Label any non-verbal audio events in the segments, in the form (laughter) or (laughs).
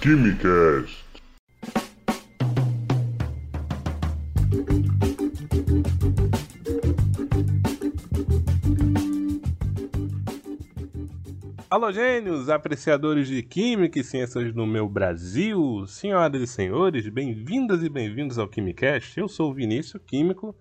Quimicast. Alô, gênios, apreciadores de Química e Ciências no meu Brasil, senhoras e senhores, bem-vindas e bem-vindos ao Quimicast. Eu sou o Vinícius, químico.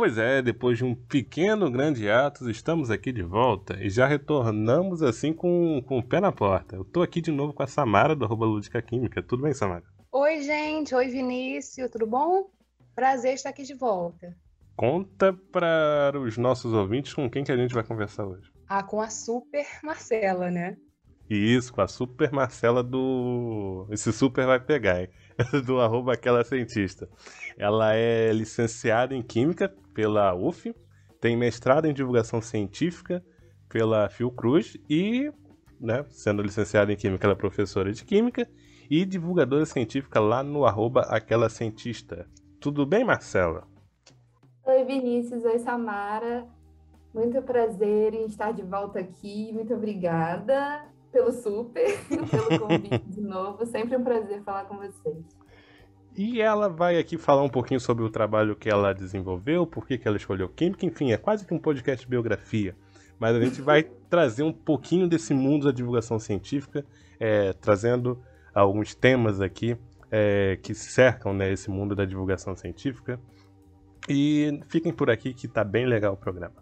Pois é, depois de um pequeno grande ato, estamos aqui de volta e já retornamos assim com, com o pé na porta. Eu tô aqui de novo com a Samara do arroba Lúdica Química. Tudo bem, Samara? Oi, gente. Oi, Vinícius. Tudo bom? Prazer estar aqui de volta. Conta para os nossos ouvintes com quem que a gente vai conversar hoje. Ah, com a Super Marcela, né? Isso, com a Super Marcela do. Esse super vai pegar, hein? (laughs) do arroba aquela cientista. Ela é licenciada em Química pela UF, tem mestrado em Divulgação Científica pela Fiocruz e, né, sendo licenciada em Química, ela é professora de Química e divulgadora científica lá no arroba aquela cientista. Tudo bem, Marcela? Oi, Vinícius. Oi, Samara. Muito prazer em estar de volta aqui. Muito obrigada pelo super, (laughs) pelo convite de novo. Sempre um prazer falar com vocês. E ela vai aqui falar um pouquinho sobre o trabalho que ela desenvolveu, por que, ela escolheu química, enfim, é quase que um podcast biografia. Mas a gente vai (laughs) trazer um pouquinho desse mundo da divulgação científica, é, trazendo alguns temas aqui é, que cercam né, esse mundo da divulgação científica. E fiquem por aqui que tá bem legal o programa.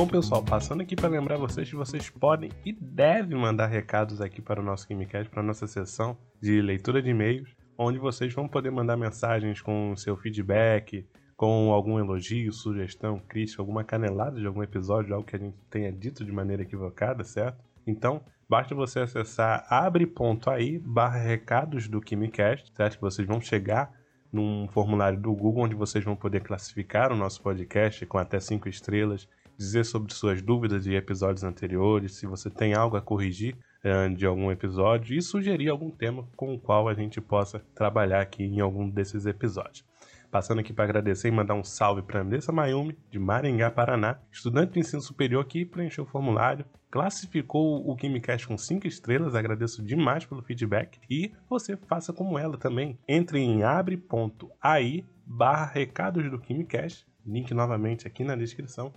Bom, pessoal, passando aqui para lembrar vocês que vocês podem e devem mandar recados aqui para o nosso KimiCast, para a nossa sessão de leitura de e-mails, onde vocês vão poder mandar mensagens com seu feedback, com algum elogio, sugestão, crítica, alguma canelada de algum episódio, algo que a gente tenha dito de maneira equivocada, certo? Então, basta você acessar abre.ai barra recados do KimiCast, certo? Que vocês vão chegar num formulário do Google onde vocês vão poder classificar o nosso podcast com até cinco estrelas, dizer sobre suas dúvidas de episódios anteriores, se você tem algo a corrigir uh, de algum episódio e sugerir algum tema com o qual a gente possa trabalhar aqui em algum desses episódios. Passando aqui para agradecer e mandar um salve para Andressa Mayumi, de Maringá, Paraná, estudante de ensino superior que preencheu o formulário, classificou o KimiCast com 5 estrelas, agradeço demais pelo feedback, e você faça como ela também. Entre em abre.ai barra recados do KimiCast, link novamente aqui na descrição,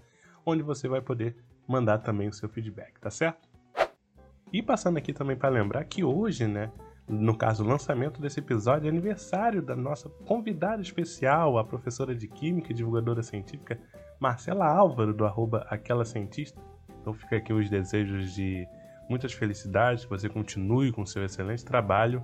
onde você vai poder mandar também o seu feedback, tá certo? E passando aqui também para lembrar que hoje, né, no caso, o lançamento desse episódio é aniversário da nossa convidada especial, a professora de Química e divulgadora científica Marcela Álvaro, do arroba Aquela Cientista. Então fica aqui os desejos de muitas felicidades, que você continue com seu excelente trabalho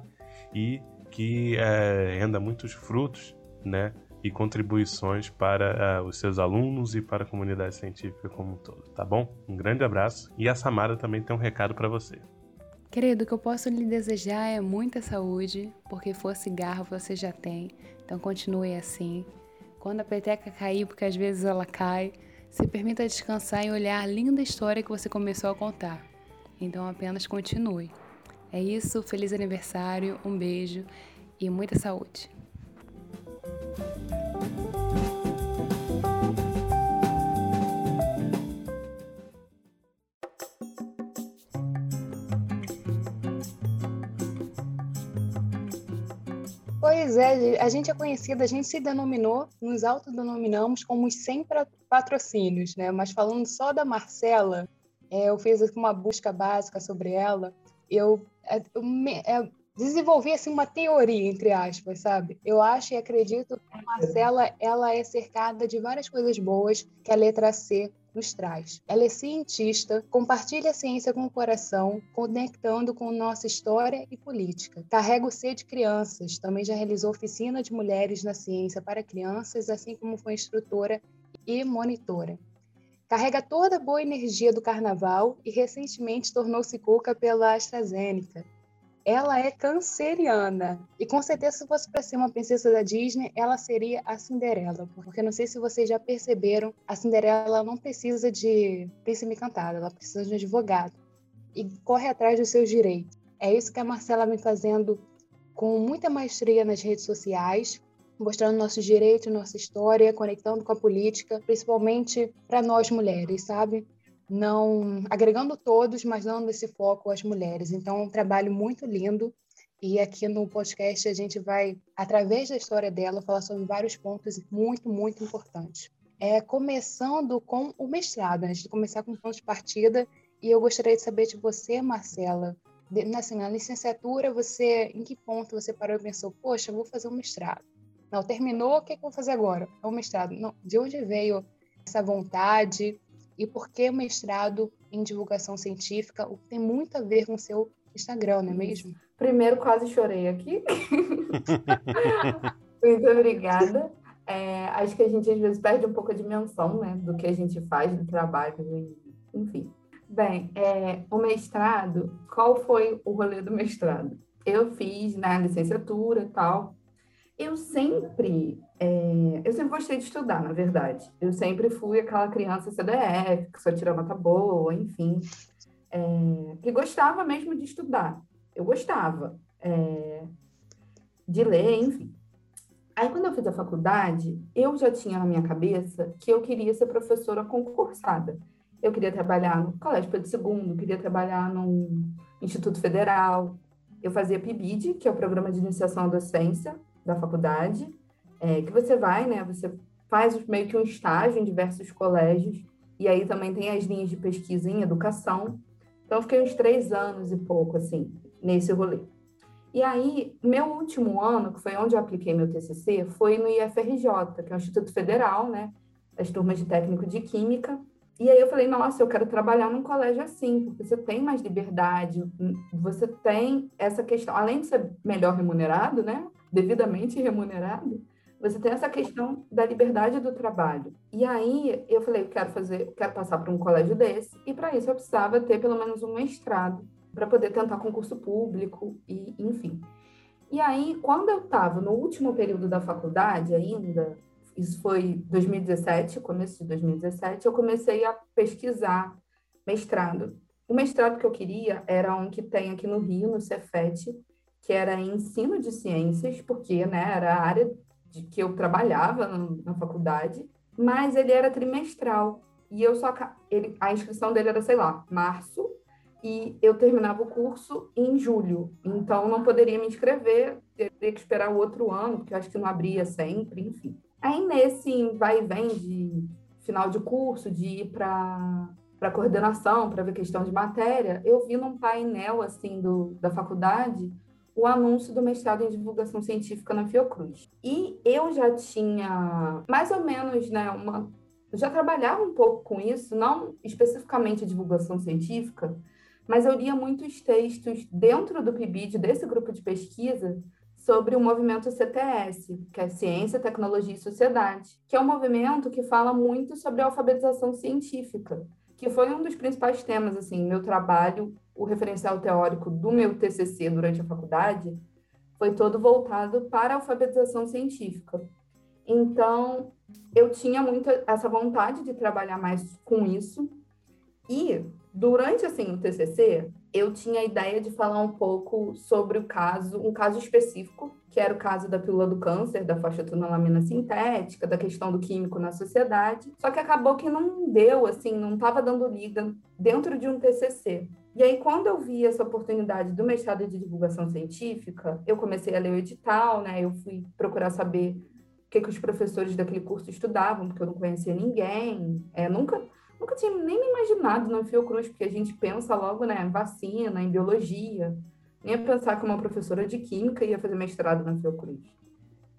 e que é, renda muitos frutos né, e contribuições para uh, os seus alunos e para a comunidade científica como um todo, tá bom? Um grande abraço e a Samara também tem um recado para você. Querido, o que eu posso lhe desejar é muita saúde, porque for cigarro você já tem, então continue assim. Quando a peteca cair, porque às vezes ela cai, se permita descansar e olhar a linda história que você começou a contar. Então apenas continue. É isso, feliz aniversário, um beijo e muita saúde. Pois é, a gente é conhecida, a gente se denominou, nos autodenominamos como os 100 patrocínios, né? Mas falando só da Marcela, é, eu fiz uma busca básica sobre ela, eu, é, é, desenvolvi assim uma teoria entre aspas, sabe? Eu acho e acredito que a Marcela ela é cercada de várias coisas boas que a letra C nos traz. Ela é cientista, compartilha a ciência com o coração, conectando com nossa história e política. Carrega o C de crianças, também já realizou oficina de mulheres na ciência para crianças, assim como foi instrutora e monitora. Carrega toda a boa energia do carnaval e recentemente tornou-se cuca pela AstraZeneca, ela é canceriana. E com certeza, se fosse para ser uma princesa da Disney, ela seria a Cinderela. Porque não sei se vocês já perceberam, a Cinderela não precisa de príncipe encantado, ela precisa de um advogado. E corre atrás dos seus direitos. É isso que a Marcela vem fazendo com muita maestria nas redes sociais, mostrando nossos direitos, nossa história, conectando com a política, principalmente para nós mulheres, sabe? Não agregando todos, mas dando esse foco às mulheres. Então, é um trabalho muito lindo. E aqui no podcast a gente vai, através da história dela, falar sobre vários pontos muito, muito importantes. É, começando com o mestrado, antes de começar com o ponto de partida, e eu gostaria de saber de você, Marcela, de, assim, na licenciatura, você, em que ponto você parou e pensou, poxa, vou fazer um mestrado? Não, terminou, o que, é que eu vou fazer agora? É um mestrado. Não, de onde veio essa vontade? E por que mestrado em divulgação científica, o que tem muito a ver com o seu Instagram, não é mesmo? Primeiro, quase chorei aqui. (laughs) muito obrigada. É, acho que a gente às vezes perde um pouco a dimensão né, do que a gente faz no trabalho, enfim. Bem, é, o mestrado, qual foi o rolê do mestrado? Eu fiz na licenciatura e tal, eu sempre, é, eu sempre gostei de estudar, na verdade. Eu sempre fui aquela criança CDF, que só tirava nota boa, enfim, é, que gostava mesmo de estudar. Eu gostava é, de ler, enfim. Aí, quando eu fiz a faculdade, eu já tinha na minha cabeça que eu queria ser professora concursada. Eu queria trabalhar no Colégio Pedro II, queria trabalhar no Instituto Federal. Eu fazia PIBID, que é o Programa de Iniciação à Docência, da faculdade, é, que você vai, né? Você faz meio que um estágio em diversos colégios, e aí também tem as linhas de pesquisa em educação. Então, fiquei uns três anos e pouco, assim, nesse rolê. E aí, meu último ano, que foi onde eu apliquei meu TCC, foi no IFRJ, que é o Instituto Federal, né? As turmas de técnico de Química. E aí eu falei, nossa, eu quero trabalhar num colégio assim, porque você tem mais liberdade, você tem essa questão, além de ser melhor remunerado, né? devidamente remunerado, você tem essa questão da liberdade do trabalho. E aí eu falei, quero fazer, quero passar para um colégio desse, e para isso eu precisava ter pelo menos um mestrado para poder tentar concurso público e enfim. E aí, quando eu estava no último período da faculdade ainda, isso foi 2017, começo de 2017, eu comecei a pesquisar mestrado. O mestrado que eu queria era um que tem aqui no Rio, no Cefet, que era ensino de ciências, porque né, era a área de que eu trabalhava na faculdade, mas ele era trimestral. E eu só ele, a inscrição dele era, sei lá, março, e eu terminava o curso em julho. Então não poderia me inscrever, teria que esperar o outro ano, porque eu acho que não abria sempre, enfim. Aí nesse vai e vem de final de curso, de ir para para coordenação, para ver questão de matéria, eu vi num painel assim do, da faculdade o anúncio do mestrado em divulgação científica na Fiocruz. E eu já tinha mais ou menos, né, uma já trabalhava um pouco com isso, não especificamente divulgação científica, mas eu lia muitos textos dentro do PIBID, desse grupo de pesquisa, sobre o movimento CTS, que é Ciência, Tecnologia e Sociedade, que é um movimento que fala muito sobre a alfabetização científica, que foi um dos principais temas, assim, meu trabalho o referencial teórico do meu TCC durante a faculdade foi todo voltado para a alfabetização científica. Então, eu tinha muito essa vontade de trabalhar mais com isso. E, durante, assim, o TCC, eu tinha a ideia de falar um pouco sobre o caso, um caso específico, que era o caso da pílula do câncer, da fosfatinolamina sintética, da questão do químico na sociedade. Só que acabou que não deu, assim, não estava dando liga dentro de um TCC. E aí, quando eu vi essa oportunidade do mestrado de divulgação científica, eu comecei a ler o edital, né? Eu fui procurar saber o que, que os professores daquele curso estudavam, porque eu não conhecia ninguém. É, nunca, nunca tinha nem me imaginado no Fiocruz, porque a gente pensa logo, né, vacina, em biologia. Nem ia pensar que uma professora de química ia fazer mestrado na Fiocruz.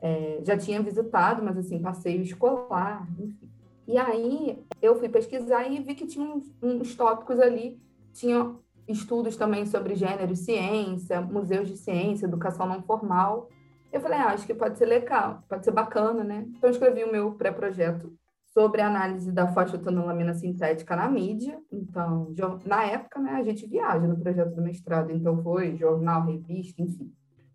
É, já tinha visitado, mas assim, passeio escolar, enfim. E aí eu fui pesquisar e vi que tinha uns, uns tópicos ali tinha estudos também sobre gênero ciência, museus de ciência, educação não formal. Eu falei, ah, acho que pode ser legal, pode ser bacana, né? Então, eu escrevi o meu pré-projeto sobre a análise da fosfatanolamina sintética na mídia. Então, na época, né, a gente viaja no projeto do mestrado, então foi jornal, revista, enfim.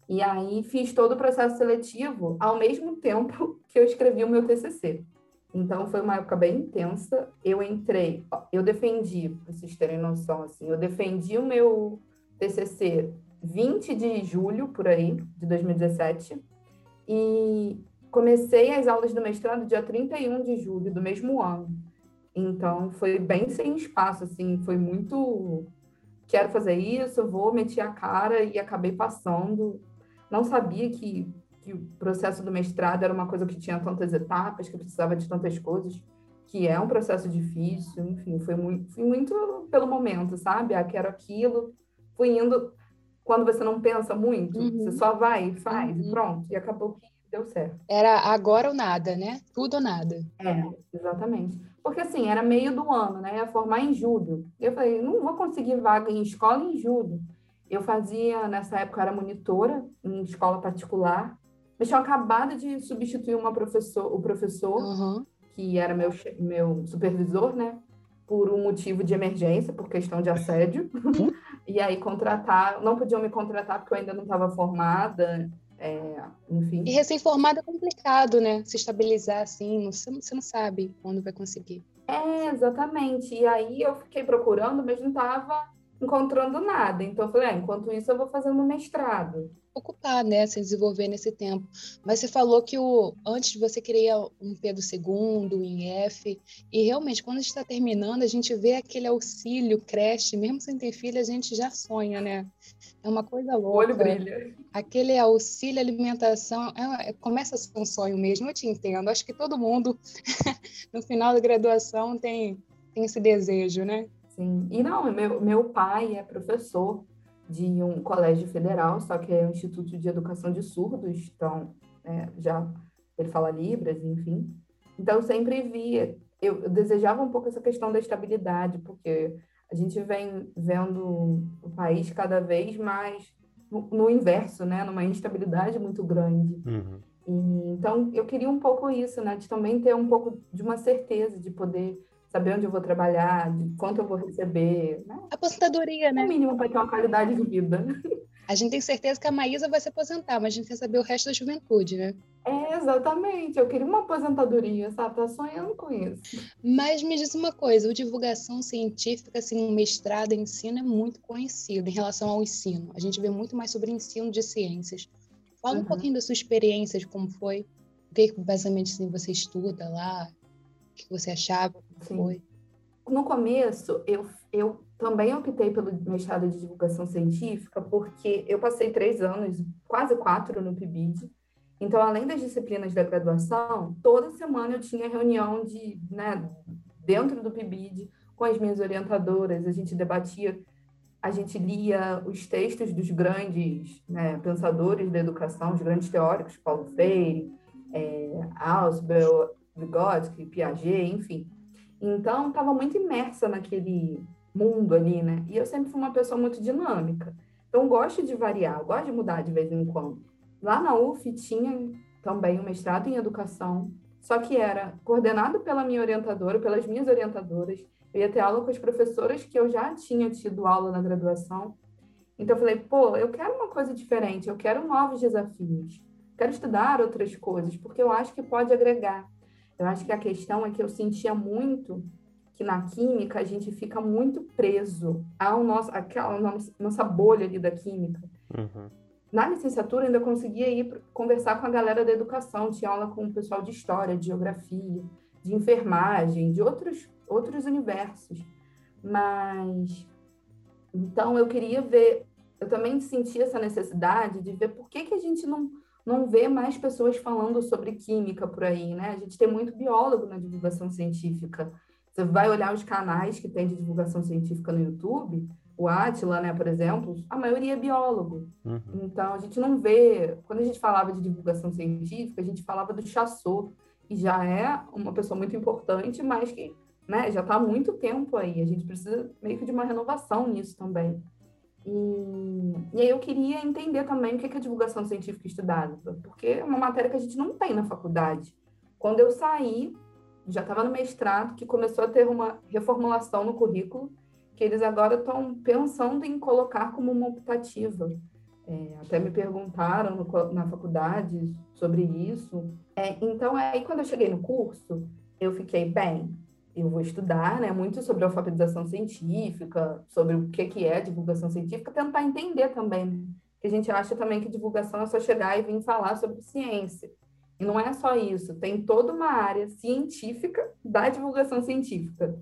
E aí fiz todo o processo seletivo ao mesmo tempo (laughs) que eu escrevi o meu TCC. Então foi uma época bem intensa. Eu entrei, eu defendi, para vocês terem noção, assim, eu defendi o meu TCC 20 de julho, por aí, de 2017, e comecei as aulas do mestrado dia 31 de julho do mesmo ano. Então, foi bem sem espaço, assim, foi muito. Quero fazer isso, vou, meti a cara e acabei passando. Não sabia que, que o processo do mestrado era uma coisa que tinha tantas etapas, que precisava de tantas coisas, que é um processo difícil, enfim, foi muito, fui muito pelo momento, sabe? Ah, quero aquilo, fui indo quando você não pensa muito, uhum. você só vai e faz, uhum. e pronto, e acabou que deu certo. Era agora ou nada, né? Tudo ou nada. É, exatamente. Porque assim, era meio do ano, né? Ia formar em julho. Eu falei, não vou conseguir vaga em escola em julho. Eu fazia, nessa época, era monitora em escola particular. Mas tinha acabado de substituir uma professor, o professor, uhum. que era meu, meu supervisor, né? Por um motivo de emergência, por questão de assédio. (laughs) e aí contratar, não podiam me contratar porque eu ainda não estava formada. É, enfim. E recém-formado é complicado, né? Se estabilizar assim, você, você não sabe quando vai conseguir. É, exatamente. E aí eu fiquei procurando, mas não estava encontrando nada. Então eu falei, ah, enquanto isso eu vou fazendo mestrado ocupar, né, se desenvolver nesse tempo. Mas você falou que o antes você queria um Pedro II, em F, e realmente quando está terminando, a gente vê aquele auxílio, creche, mesmo sem ter filho, a gente já sonha, né? É uma coisa louca. O olho brilha. Aquele auxílio alimentação é, é, começa a ser um sonho mesmo, eu te entendo. Acho que todo mundo (laughs) no final da graduação tem tem esse desejo, né? Sim. E não, meu, meu pai é professor de um colégio federal, só que é um Instituto de Educação de Surdos, então é, já ele fala Libras, enfim. Então eu sempre via, eu, eu, desejava um pouco essa questão da estabilidade, porque a gente vem vendo o país cada vez mais no, no inverso, né, numa instabilidade muito grande. Uhum. E, então eu queria um pouco isso, né, de também ter um pouco de uma certeza de poder saber onde eu vou trabalhar, de quanto eu vou receber. Né? Aposentadoria, né? No mínimo para ter uma qualidade de vida. A gente tem certeza que a Maísa vai se aposentar, mas a gente quer saber o resto da juventude, né? É, exatamente. Eu queria uma aposentadoria, sabe? Tá sonhando com isso. Mas me diz uma coisa, o divulgação científica, assim, um mestrado em ensino é muito conhecido em relação ao ensino. A gente vê muito mais sobre ensino de ciências. Fala uhum. um pouquinho da sua experiência, de como foi, o que basicamente assim, você estuda lá, o que você achava? Sim. Foi? No começo, eu, eu também optei pelo mestrado de divulgação científica, porque eu passei três anos, quase quatro, no PIBID. Então, além das disciplinas da graduação, toda semana eu tinha reunião de, né, dentro do PIBID com as minhas orientadoras, a gente debatia, a gente lia os textos dos grandes né, pensadores da educação, os grandes teóricos, Paulo Freire, é, Ausubel, Vygotsky, Piaget, enfim. Então, estava muito imersa naquele mundo ali, né? E eu sempre fui uma pessoa muito dinâmica. Então, gosto de variar, gosto de mudar de vez em quando. Lá na UF tinha também um mestrado em educação, só que era coordenado pela minha orientadora, pelas minhas orientadoras. Eu ia ter aula com as professoras que eu já tinha tido aula na graduação. Então, eu falei, pô, eu quero uma coisa diferente, eu quero novos desafios, quero estudar outras coisas, porque eu acho que pode agregar. Eu acho que a questão é que eu sentia muito que na química a gente fica muito preso ao nosso, àquela nossa bolha ali da química. Uhum. Na licenciatura ainda conseguia ir conversar com a galera da educação, tinha aula com o pessoal de história, de geografia, de enfermagem, de outros, outros universos. Mas então eu queria ver, eu também sentia essa necessidade de ver por que, que a gente não não vê mais pessoas falando sobre química por aí, né? A gente tem muito biólogo na divulgação científica. Você vai olhar os canais que tem de divulgação científica no YouTube, o Atila, né, por exemplo, a maioria é biólogo. Uhum. Então, a gente não vê... Quando a gente falava de divulgação científica, a gente falava do Chassot, que já é uma pessoa muito importante, mas que né, já está há muito tempo aí. A gente precisa meio que de uma renovação nisso também. E, e aí eu queria entender também o que é divulgação científica estudada, porque é uma matéria que a gente não tem na faculdade. Quando eu saí, já estava no mestrado, que começou a ter uma reformulação no currículo, que eles agora estão pensando em colocar como uma optativa. É, até me perguntaram no, na faculdade sobre isso. É, então, aí quando eu cheguei no curso, eu fiquei, bem, eu vou estudar né, muito sobre alfabetização científica, sobre o que, que é divulgação científica, tentar entender também. Né? Que a gente acha também que divulgação é só chegar e vir falar sobre ciência. E não é só isso, tem toda uma área científica da divulgação científica.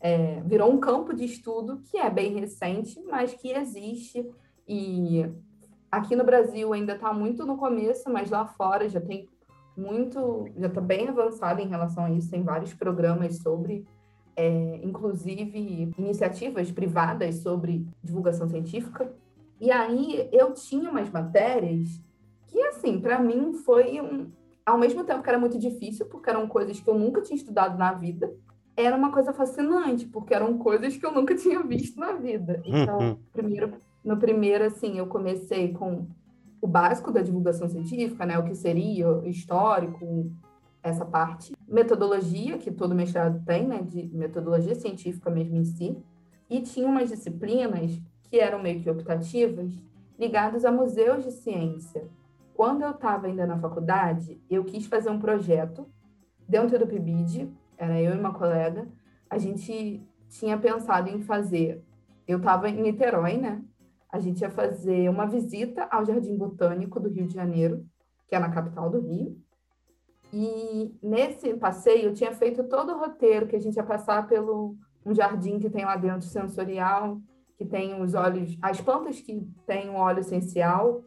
É, virou um campo de estudo que é bem recente, mas que existe. E aqui no Brasil ainda está muito no começo, mas lá fora já tem muito, já está bem avançado em relação a isso. Tem vários programas sobre, é, inclusive iniciativas privadas sobre divulgação científica. E aí eu tinha umas matérias que, assim, para mim foi um, ao mesmo tempo que era muito difícil, porque eram coisas que eu nunca tinha estudado na vida, era uma coisa fascinante, porque eram coisas que eu nunca tinha visto na vida. Então, uhum. primeiro, no primeiro, assim, eu comecei com o básico da divulgação científica, né? O que seria histórico, essa parte. Metodologia, que todo mestrado tem, né? De metodologia científica mesmo em si. E tinha umas disciplinas que eram meio que optativas, ligadas a museus de ciência. Quando eu estava ainda na faculdade, eu quis fazer um projeto dentro do PIBID, era eu e uma colega, a gente tinha pensado em fazer, eu estava em Niterói, né? A gente ia fazer uma visita ao Jardim Botânico do Rio de Janeiro, que é na capital do Rio. E nesse passeio eu tinha feito todo o roteiro que a gente ia passar pelo um jardim que tem lá dentro sensorial, que tem os óleos, as plantas que têm o óleo essencial,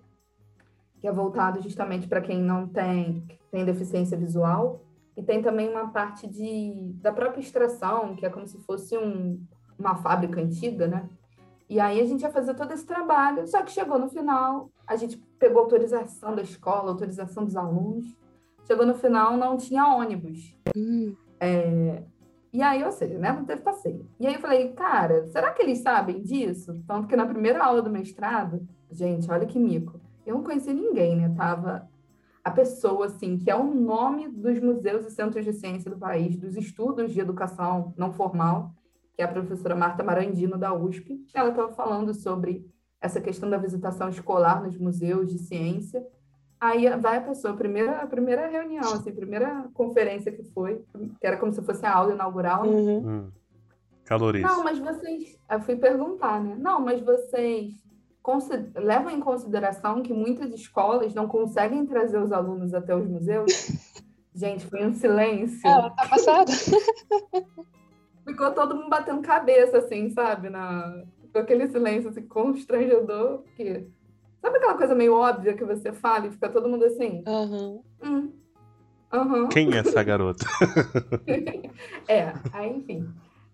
que é voltado justamente para quem não tem, tem deficiência visual. E tem também uma parte de, da própria extração, que é como se fosse um, uma fábrica antiga, né? E aí a gente ia fazer todo esse trabalho, só que chegou no final, a gente pegou autorização da escola, autorização dos alunos. Chegou no final, não tinha ônibus. Hum. É, e aí, ou seja, né, não teve passeio. E aí eu falei, cara, será que eles sabem disso? Tanto que na primeira aula do mestrado, gente, olha que mico eu não conhecia ninguém, né? Tava a pessoa, assim, que é o nome dos museus e centros de ciência do país, dos estudos de educação não formal, que é a professora Marta Marandino, da USP. Ela estava falando sobre essa questão da visitação escolar nos museus de ciência. Aí vai a pessoa, a primeira, a primeira reunião, assim, a primeira conferência que foi, que era como se fosse a aula inaugural, né? Uhum. Hum. Não, mas vocês. Eu fui perguntar, né? Não, mas vocês levam em consideração que muitas escolas não conseguem trazer os alunos até os museus? (laughs) Gente, foi um silêncio. Ela tá passada. (laughs) Ficou todo mundo batendo cabeça, assim, sabe? Na... Ficou aquele silêncio assim, constrangedor. Que... Sabe aquela coisa meio óbvia que você fala e fica todo mundo assim? Uhum. Hum. Uhum. Quem é essa garota? (laughs) é, aí, enfim.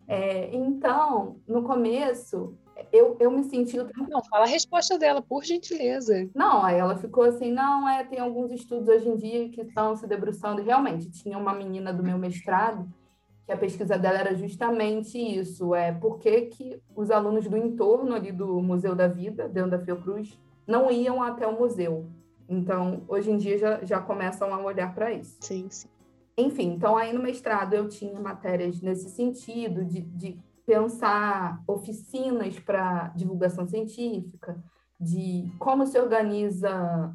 É, então, no começo, eu, eu me senti. Não, fala a resposta dela, por gentileza. Não, aí ela ficou assim: não, é, tem alguns estudos hoje em dia que estão se debruçando. Realmente, tinha uma menina do meu mestrado que a pesquisa dela era justamente isso: é por que, que os alunos do entorno ali do Museu da Vida, dentro da Fiocruz, não iam até o museu. Então, hoje em dia já, já começam a olhar para isso. Sim, sim. Enfim, então aí no mestrado eu tinha matérias nesse sentido, de, de pensar oficinas para divulgação científica, de como se organiza,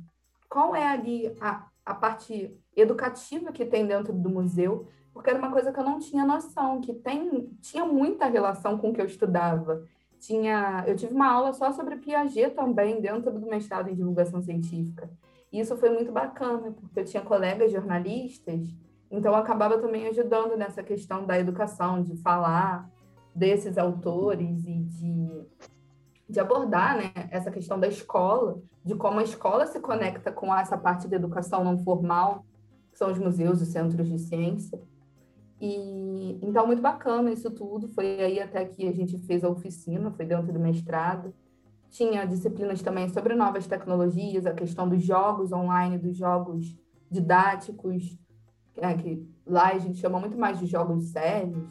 qual é ali a, a parte educativa que tem dentro do museu, porque era uma coisa que eu não tinha noção, que tem, tinha muita relação com o que eu estudava. Tinha, eu tive uma aula só sobre Piaget também dentro do mestrado em divulgação científica. E isso foi muito bacana, porque eu tinha colegas jornalistas, então acabava também ajudando nessa questão da educação, de falar desses autores e de, de abordar né, essa questão da escola, de como a escola se conecta com essa parte da educação não formal, que são os museus e centros de ciência. E então muito bacana isso tudo. Foi aí até que a gente fez a oficina, foi dentro do mestrado. Tinha disciplinas também sobre novas tecnologias, a questão dos jogos online, dos jogos didáticos, é, que lá a gente chama muito mais de jogos sérios.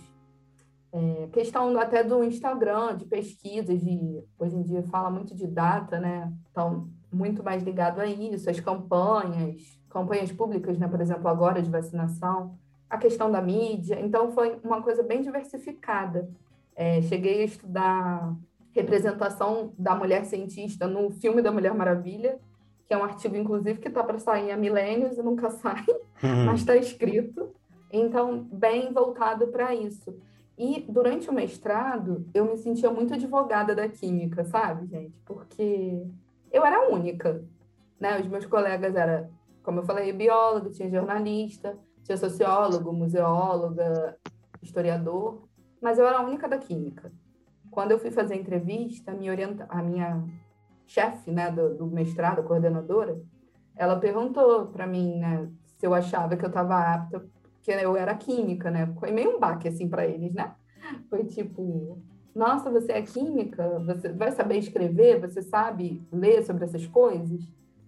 É, questão até do Instagram, de pesquisas, de hoje em dia fala muito de data, né? Então, muito mais ligado a isso, as campanhas, campanhas públicas, né? Por exemplo, agora de vacinação, a questão da mídia. Então, foi uma coisa bem diversificada. É, cheguei a estudar representação da mulher cientista no filme da Mulher Maravilha, que é um artigo, inclusive, que está para sair há milênios e nunca (laughs) sai, mas está escrito. Então, bem voltado para isso. E durante o mestrado, eu me sentia muito advogada da química, sabe, gente? Porque eu era única, né? Os meus colegas eram como eu falei, biólogo, tinha jornalista, tinha sociólogo, museóloga, historiador, mas eu era a única da química. Quando eu fui fazer a entrevista, minha, orienta... a minha chefe né, do, do mestrado, coordenadora, ela perguntou para mim né, se eu achava que eu estava apta, porque eu era química, né? Foi meio um baque assim para eles, né? Foi tipo, nossa, você é química, você vai saber escrever, você sabe ler sobre essas coisas?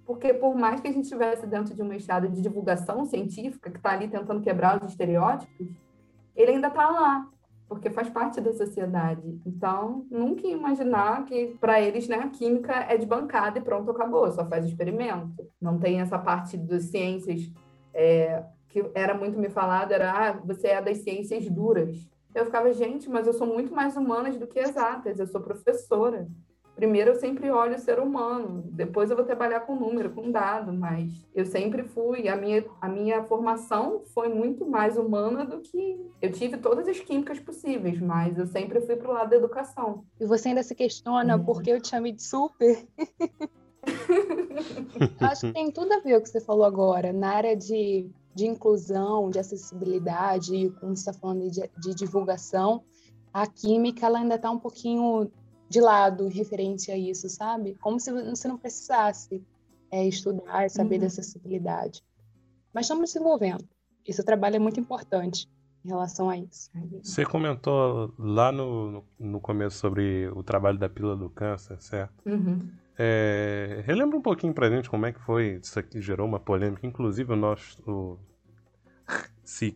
Porque por mais que a gente estivesse dentro de um mestrado de divulgação científica, que está ali tentando quebrar os estereótipos, ele ainda está lá, porque faz parte da sociedade. Então, nunca imaginar que para eles, né, a química é de bancada e pronto, acabou, só faz experimento. Não tem essa parte das ciências é, que era muito me falado, era, ah, você é das ciências duras. Eu ficava, gente, mas eu sou muito mais humanas do que exatas, eu sou professora primeiro eu sempre olho o ser humano, depois eu vou trabalhar com número, com dado, mas eu sempre fui, a minha, a minha formação foi muito mais humana do que eu tive todas as químicas possíveis, mas eu sempre fui para o lado da educação. E você ainda se questiona hum. por que eu te chamei de super? (laughs) Acho que tem tudo a ver com o que você falou agora, na área de, de inclusão, de acessibilidade, como você está falando de, de divulgação, a química ela ainda está um pouquinho de lado referente a isso, sabe? Como se você não precisasse é, estudar, saber uhum. dessa acessibilidade. Mas estamos desenvolvendo. Esse trabalho é muito importante em relação a isso. Você comentou lá no, no começo sobre o trabalho da pílula do câncer, certo? Uhum. É, relembra um pouquinho pra gente como é que foi, isso aqui gerou uma polêmica, inclusive o nosso o, (laughs) se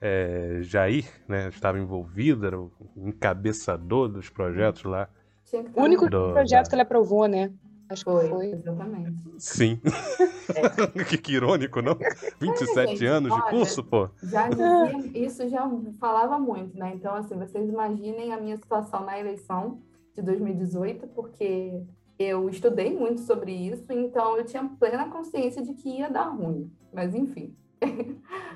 é, Jair né, estava envolvido, era o encabeçador dos projetos lá o único do, projeto que ele aprovou, né? Acho que foi. foi. Exatamente. Sim. É. (laughs) que, que, irônico, não? 27 é, gente, anos olha, de curso, pô. Já dizia, isso já falava muito, né? Então, assim, vocês imaginem a minha situação na eleição de 2018, porque eu estudei muito sobre isso, então eu tinha plena consciência de que ia dar ruim. Mas, enfim.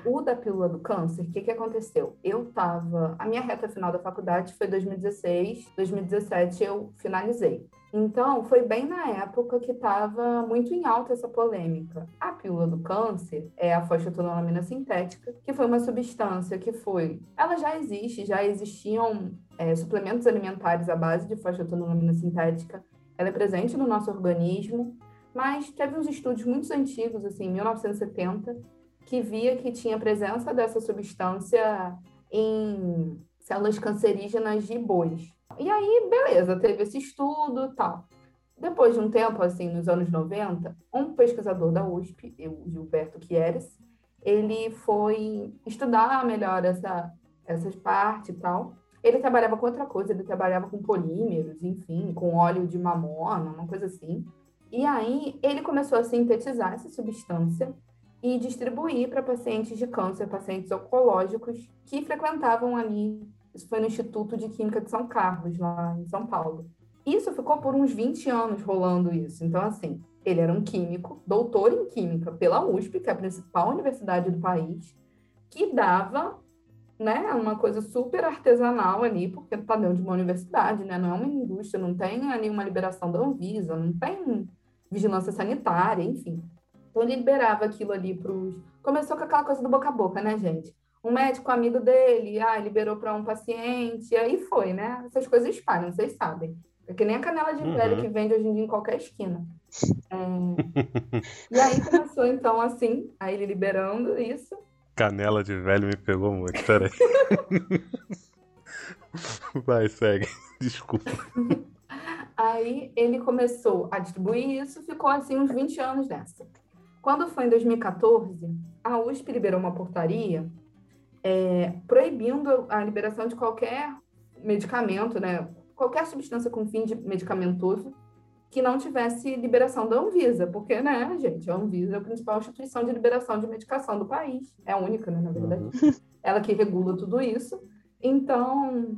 O da pílula do câncer, o que, que aconteceu? Eu estava. A minha reta final da faculdade foi 2016, 2017 eu finalizei. Então, foi bem na época que estava muito em alta essa polêmica. A pílula do câncer é a fosfetanolamina sintética, que foi uma substância que foi. Ela já existe, já existiam é, suplementos alimentares à base de fosfetanolamina sintética. Ela é presente no nosso organismo, mas teve uns estudos muito antigos, assim, em 1970, que via que tinha presença dessa substância em células cancerígenas de bois. E aí, beleza, teve esse estudo tal. Depois de um tempo, assim, nos anos 90, um pesquisador da USP, o Gilberto Quieres, ele foi estudar melhor essa, essas partes e tal. Ele trabalhava com outra coisa, ele trabalhava com polímeros, enfim, com óleo de mamona, uma coisa assim. E aí ele começou a sintetizar essa substância e distribuir para pacientes de câncer, pacientes oncológicos que frequentavam ali. Isso foi no Instituto de Química de São Carlos, lá em São Paulo. Isso ficou por uns 20 anos rolando isso. Então, assim, ele era um químico, doutor em química pela USP, que é a principal universidade do país, que dava né, uma coisa super artesanal ali, porque está dentro de uma universidade, né, não é uma indústria, não tem ali uma liberação da Anvisa, não tem vigilância sanitária, enfim. Então ele liberava aquilo ali para os. Começou com aquela coisa do boca a boca, né, gente? Um médico amigo dele, ah, liberou para um paciente, aí foi, né? Essas coisas espalham, vocês sabem. É que nem a canela de uhum. velho que vende hoje em dia em qualquer esquina. (laughs) É... e aí começou, então, assim, aí ele liberando isso. Canela de velho me pegou muito, peraí. (laughs) Vai, segue. (laughs) Desculpa. Aí ele começou a distribuir isso, ficou assim uns 20 anos nessa. Quando foi em 2014, a USP liberou uma portaria é, proibindo a liberação de qualquer medicamento, né, qualquer substância com fim de medicamentoso que não tivesse liberação da Anvisa, porque, né, gente, a Anvisa é a principal instituição de liberação de medicação do país, é a única, né, na verdade, uhum. (laughs) ela que regula tudo isso. Então,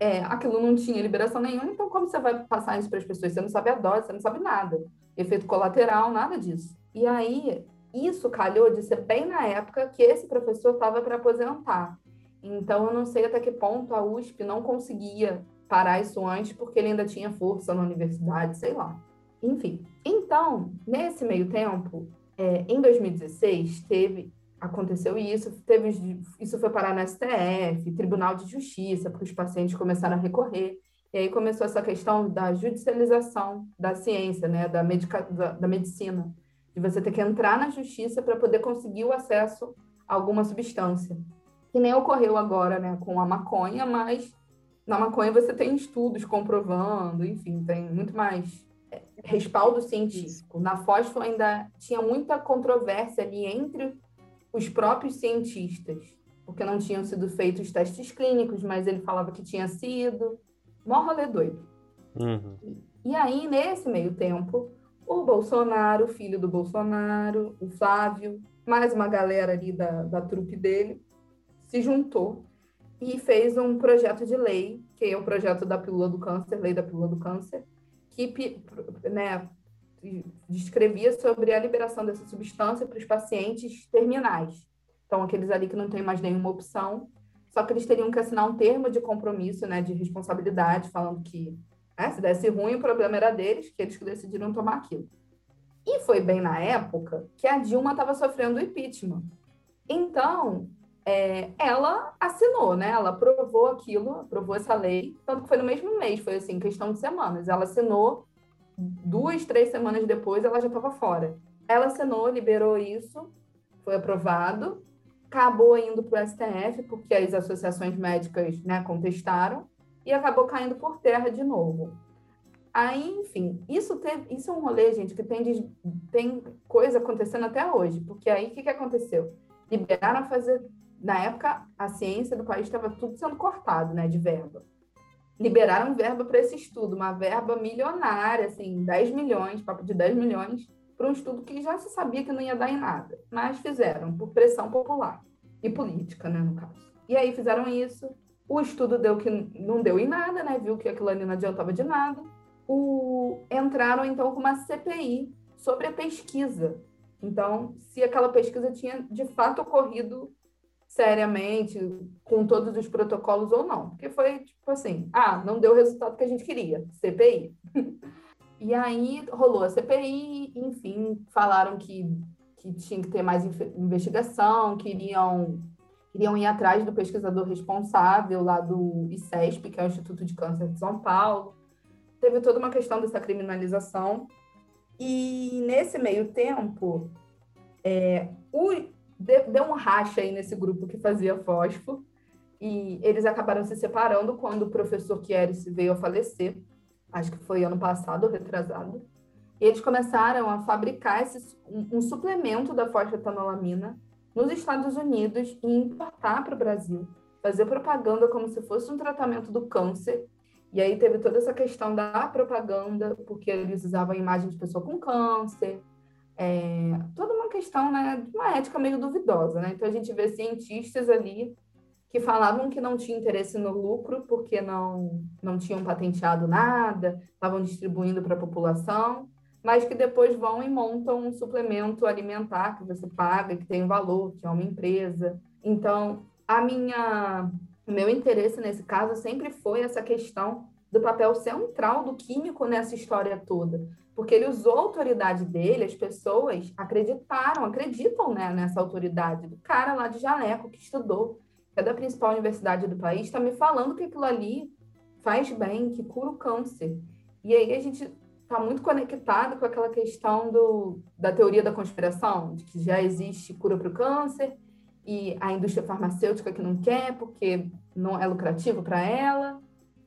é, aquilo não tinha liberação nenhuma, então como você vai passar isso para as pessoas? Você não sabe a dose, você não sabe nada, efeito colateral, nada disso. E aí, isso calhou de ser bem na época que esse professor estava para aposentar. Então, eu não sei até que ponto a USP não conseguia parar isso antes, porque ele ainda tinha força na universidade, sei lá. Enfim. Então, nesse meio tempo, é, em 2016 teve aconteceu isso, teve isso foi parar no STF, Tribunal de Justiça, porque os pacientes começaram a recorrer. E aí começou essa questão da judicialização da ciência, né, da, medica, da, da medicina, de você ter que entrar na justiça para poder conseguir o acesso a alguma substância. Que nem ocorreu agora, né, com a maconha, mas na maconha você tem estudos comprovando, enfim, tem muito mais é, respaldo científico. Na fósforo ainda tinha muita controvérsia ali entre os próprios cientistas, porque não tinham sido feitos testes clínicos, mas ele falava que tinha sido. Mó rolê doido. Uhum. E, e aí, nesse meio tempo, o Bolsonaro, o filho do Bolsonaro, o Flávio, mais uma galera ali da, da trupe dele, se juntou e fez um projeto de lei, que é o projeto da pílula do câncer, lei da pílula do câncer, que né, descrevia sobre a liberação dessa substância para os pacientes terminais. Então, aqueles ali que não têm mais nenhuma opção, só que eles teriam que assinar um termo de compromisso, né, de responsabilidade, falando que né, se desse ruim, o problema era deles, que eles que decidiram tomar aquilo. E foi bem na época que a Dilma estava sofrendo impeachment. Então, é, ela assinou, né? Ela aprovou aquilo, aprovou essa lei, tanto que foi no mesmo mês, foi assim, questão de semanas. Ela assinou, duas, três semanas depois, ela já estava fora. Ela assinou, liberou isso, foi aprovado, acabou indo para o STF, porque as associações médicas né, contestaram, e acabou caindo por terra de novo. Aí, enfim, isso, teve, isso é um rolê, gente, que tem, tem coisa acontecendo até hoje, porque aí o que, que aconteceu? Liberaram fazer na época, a ciência do país estava tudo sendo cortado, né, de verba. Liberaram verba para esse estudo, uma verba milionária, assim, 10 milhões, papo de 10 milhões, para um estudo que já se sabia que não ia dar em nada, mas fizeram por pressão popular e política, né, no caso. E aí fizeram isso, o estudo deu que não deu em nada, né, viu que aquilo ali não adiantava de nada. O... Entraram então com uma CPI sobre a pesquisa. Então, se aquela pesquisa tinha de fato ocorrido seriamente, com todos os protocolos ou não. Porque foi tipo assim: ah, não deu o resultado que a gente queria, CPI. (laughs) e aí rolou a CPI, enfim, falaram que, que tinha que ter mais investigação, queriam, queriam ir atrás do pesquisador responsável lá do ICESP, que é o Instituto de Câncer de São Paulo. Teve toda uma questão dessa criminalização. E nesse meio tempo, é, o, deu um racha aí nesse grupo que fazia fósforo e eles acabaram se separando quando o professor Kieres veio a falecer, acho que foi ano passado, retrasado. E eles começaram a fabricar esse, um, um suplemento da fosfetanolamina nos Estados Unidos e importar para o Brasil, fazer propaganda como se fosse um tratamento do câncer. E aí teve toda essa questão da propaganda, porque eles usavam a imagem de pessoa com câncer, é, toda uma questão né, de uma ética meio duvidosa. Né? Então, a gente vê cientistas ali que falavam que não tinham interesse no lucro porque não, não tinham patenteado nada, estavam distribuindo para a população, mas que depois vão e montam um suplemento alimentar que você paga, que tem valor, que é uma empresa. Então, a minha, o meu interesse nesse caso sempre foi essa questão do papel central do químico nessa história toda porque ele usou a autoridade dele, as pessoas acreditaram, acreditam né, nessa autoridade do cara lá de Jaleco que estudou, que é da principal universidade do país, está me falando que aquilo ali faz bem, que cura o câncer. E aí a gente está muito conectado com aquela questão do, da teoria da conspiração, de que já existe cura para o câncer e a indústria farmacêutica que não quer porque não é lucrativo para ela.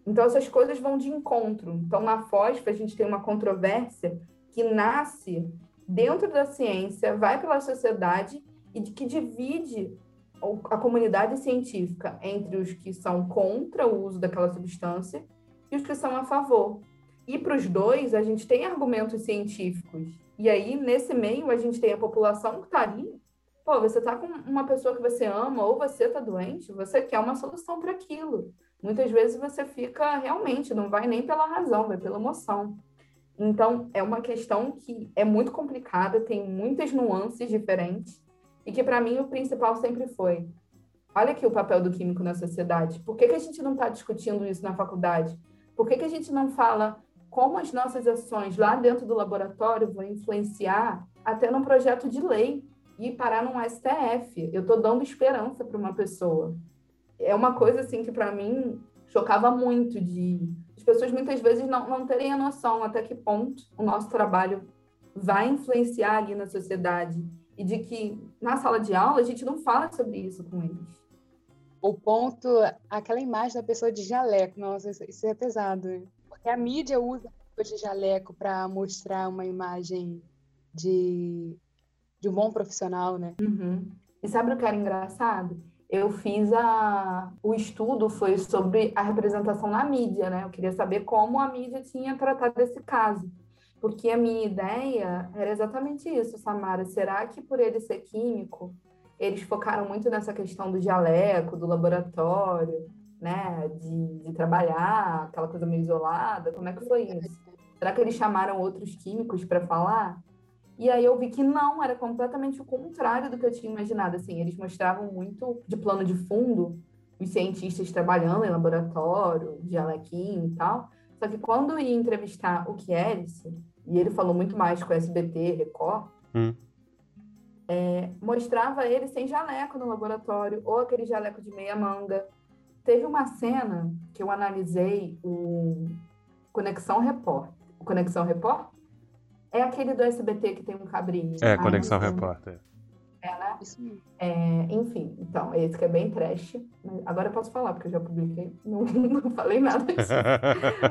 Então, essas coisas vão de encontro. Então, na FOSF, a gente tem uma controvérsia que nasce dentro da ciência, vai pela sociedade e que divide a comunidade científica entre os que são contra o uso daquela substância e os que são a favor. E para os dois, a gente tem argumentos científicos. E aí, nesse meio, a gente tem a população que está ali. Pô, você está com uma pessoa que você ama ou você está doente, você quer uma solução para aquilo muitas vezes você fica realmente, não vai nem pela razão, vai pela emoção. Então, é uma questão que é muito complicada, tem muitas nuances diferentes, e que para mim o principal sempre foi: olha aqui o papel do químico na sociedade. Por que, que a gente não está discutindo isso na faculdade? Por que, que a gente não fala como as nossas ações lá dentro do laboratório vão influenciar até num projeto de lei e parar num STF. Eu estou dando esperança para uma pessoa. É uma coisa assim que para mim chocava muito de as pessoas muitas vezes não, não terem a noção até que ponto o nosso trabalho vai influenciar ali na sociedade e de que na sala de aula a gente não fala sobre isso com eles. O ponto, aquela imagem da pessoa de jaleco, nossa, isso é pesado. Porque a mídia usa de jaleco para mostrar uma imagem de, de um bom profissional, né? Uhum. E sabe o que era engraçado? Eu fiz a... O estudo foi sobre a representação na mídia, né? Eu queria saber como a mídia tinha tratado esse caso. Porque a minha ideia era exatamente isso, Samara. Será que por ele ser químico, eles focaram muito nessa questão do jaleco, do laboratório, né? De, de trabalhar, aquela coisa meio isolada? Como é que foi isso? Será que eles chamaram outros químicos para falar? E aí eu vi que não, era completamente o contrário do que eu tinha imaginado. Assim, eles mostravam muito de plano de fundo os cientistas trabalhando em laboratório, de alequim e tal. Só que quando ia entrevistar o Kielce, e ele falou muito mais com o SBT, Record, hum. é, mostrava ele sem jaleco no laboratório, ou aquele jaleco de meia manga. Teve uma cena que eu analisei o Conexão Repórter. O Conexão Repórter é aquele do SBT que tem um cabrinho. É, Conexão Repórter. É, né? Isso mesmo. É, enfim, então, esse que é bem trash. Agora eu posso falar, porque eu já publiquei. (laughs) Não, não falei nada disso.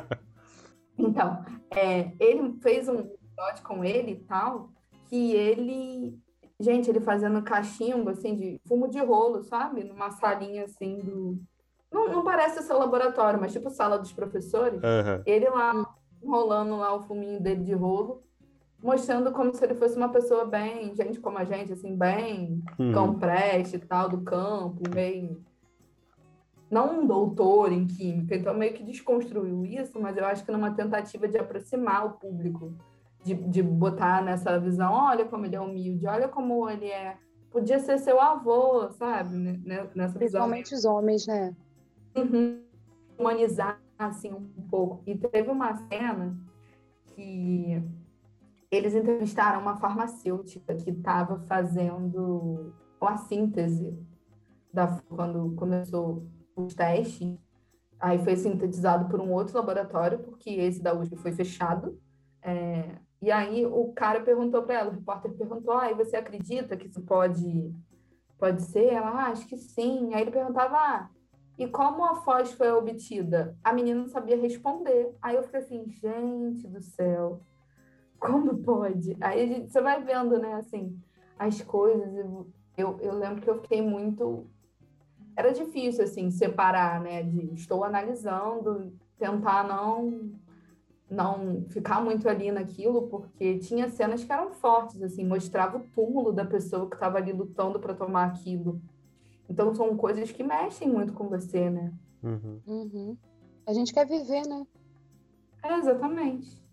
(laughs) então, é, ele fez um episódio com ele e tal, que ele... Gente, ele fazendo cachimbo, assim, de fumo de rolo, sabe? Numa salinha, assim, do... Não, não parece o seu laboratório, mas tipo sala dos professores. Uhum. Ele lá, enrolando lá o fuminho dele de rolo mostrando como se ele fosse uma pessoa bem, gente como a gente, assim, bem uhum. cão preste e tal, do campo, bem. Não um doutor em química, então meio que desconstruiu isso, mas eu acho que numa tentativa de aproximar o público, de, de botar nessa visão: olha como ele é humilde, olha como ele é. Podia ser seu avô, sabe? Nessa Principalmente visão. os homens, né? Humanizar, assim, um pouco. E teve uma cena que eles entrevistaram uma farmacêutica que estava fazendo a síntese da quando começou os testes. Aí foi sintetizado por um outro laboratório, porque esse da USP foi fechado. É, e aí o cara perguntou para ela, o repórter perguntou: ah, você acredita que isso pode, pode ser? Ela, ah, acho que sim. Aí ele perguntava: ah, e como a foz foi obtida? A menina não sabia responder. Aí eu fiquei assim: gente do céu como pode? Aí gente, você vai vendo, né, assim, as coisas. Eu, eu lembro que eu fiquei muito. Era difícil, assim, separar, né, de estou analisando, tentar não não ficar muito ali naquilo, porque tinha cenas que eram fortes, assim, mostrava o túmulo da pessoa que estava ali lutando para tomar aquilo. Então são coisas que mexem muito com você, né? Uhum. Uhum. A gente quer viver, né? É, exatamente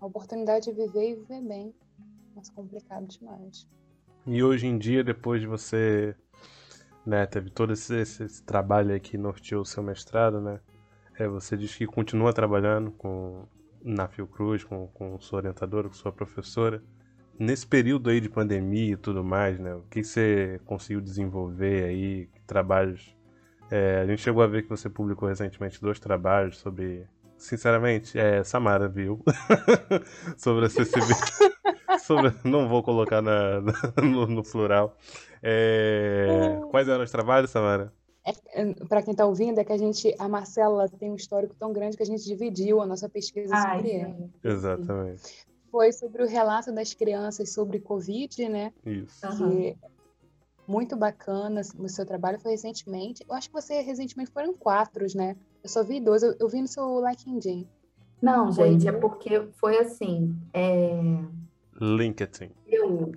a oportunidade de viver e viver bem. Mas complicado demais. E hoje em dia, depois de você, né, teve todo esse, esse, esse trabalho aí que norteou o seu mestrado, né? É, você diz que continua trabalhando com, na Fiocruz, com, com sua orientadora, com sua professora. Nesse período aí de pandemia e tudo mais, né? O que você conseguiu desenvolver aí? Que trabalhos? É, a gente chegou a ver que você publicou recentemente dois trabalhos sobre sinceramente, é Samara viu (laughs) sobre acessibilidade. (laughs) sobre, não vou colocar na, na (laughs) no, no, plural. É, quais eram os trabalhos, Samara? É, para quem está ouvindo, é que a gente, a Marcela tem um histórico tão grande que a gente dividiu a nossa pesquisa Ai, sobre ela. Exatamente. Foi sobre o relato das crianças sobre Covid, né? Isso. Que muito bacana o seu trabalho foi recentemente. Eu acho que você recentemente foram quatro, né? Eu só vi dois, eu, eu vi no seu LinkedIn. Não, foi gente, é porque foi assim. É... LinkedIn. Eu.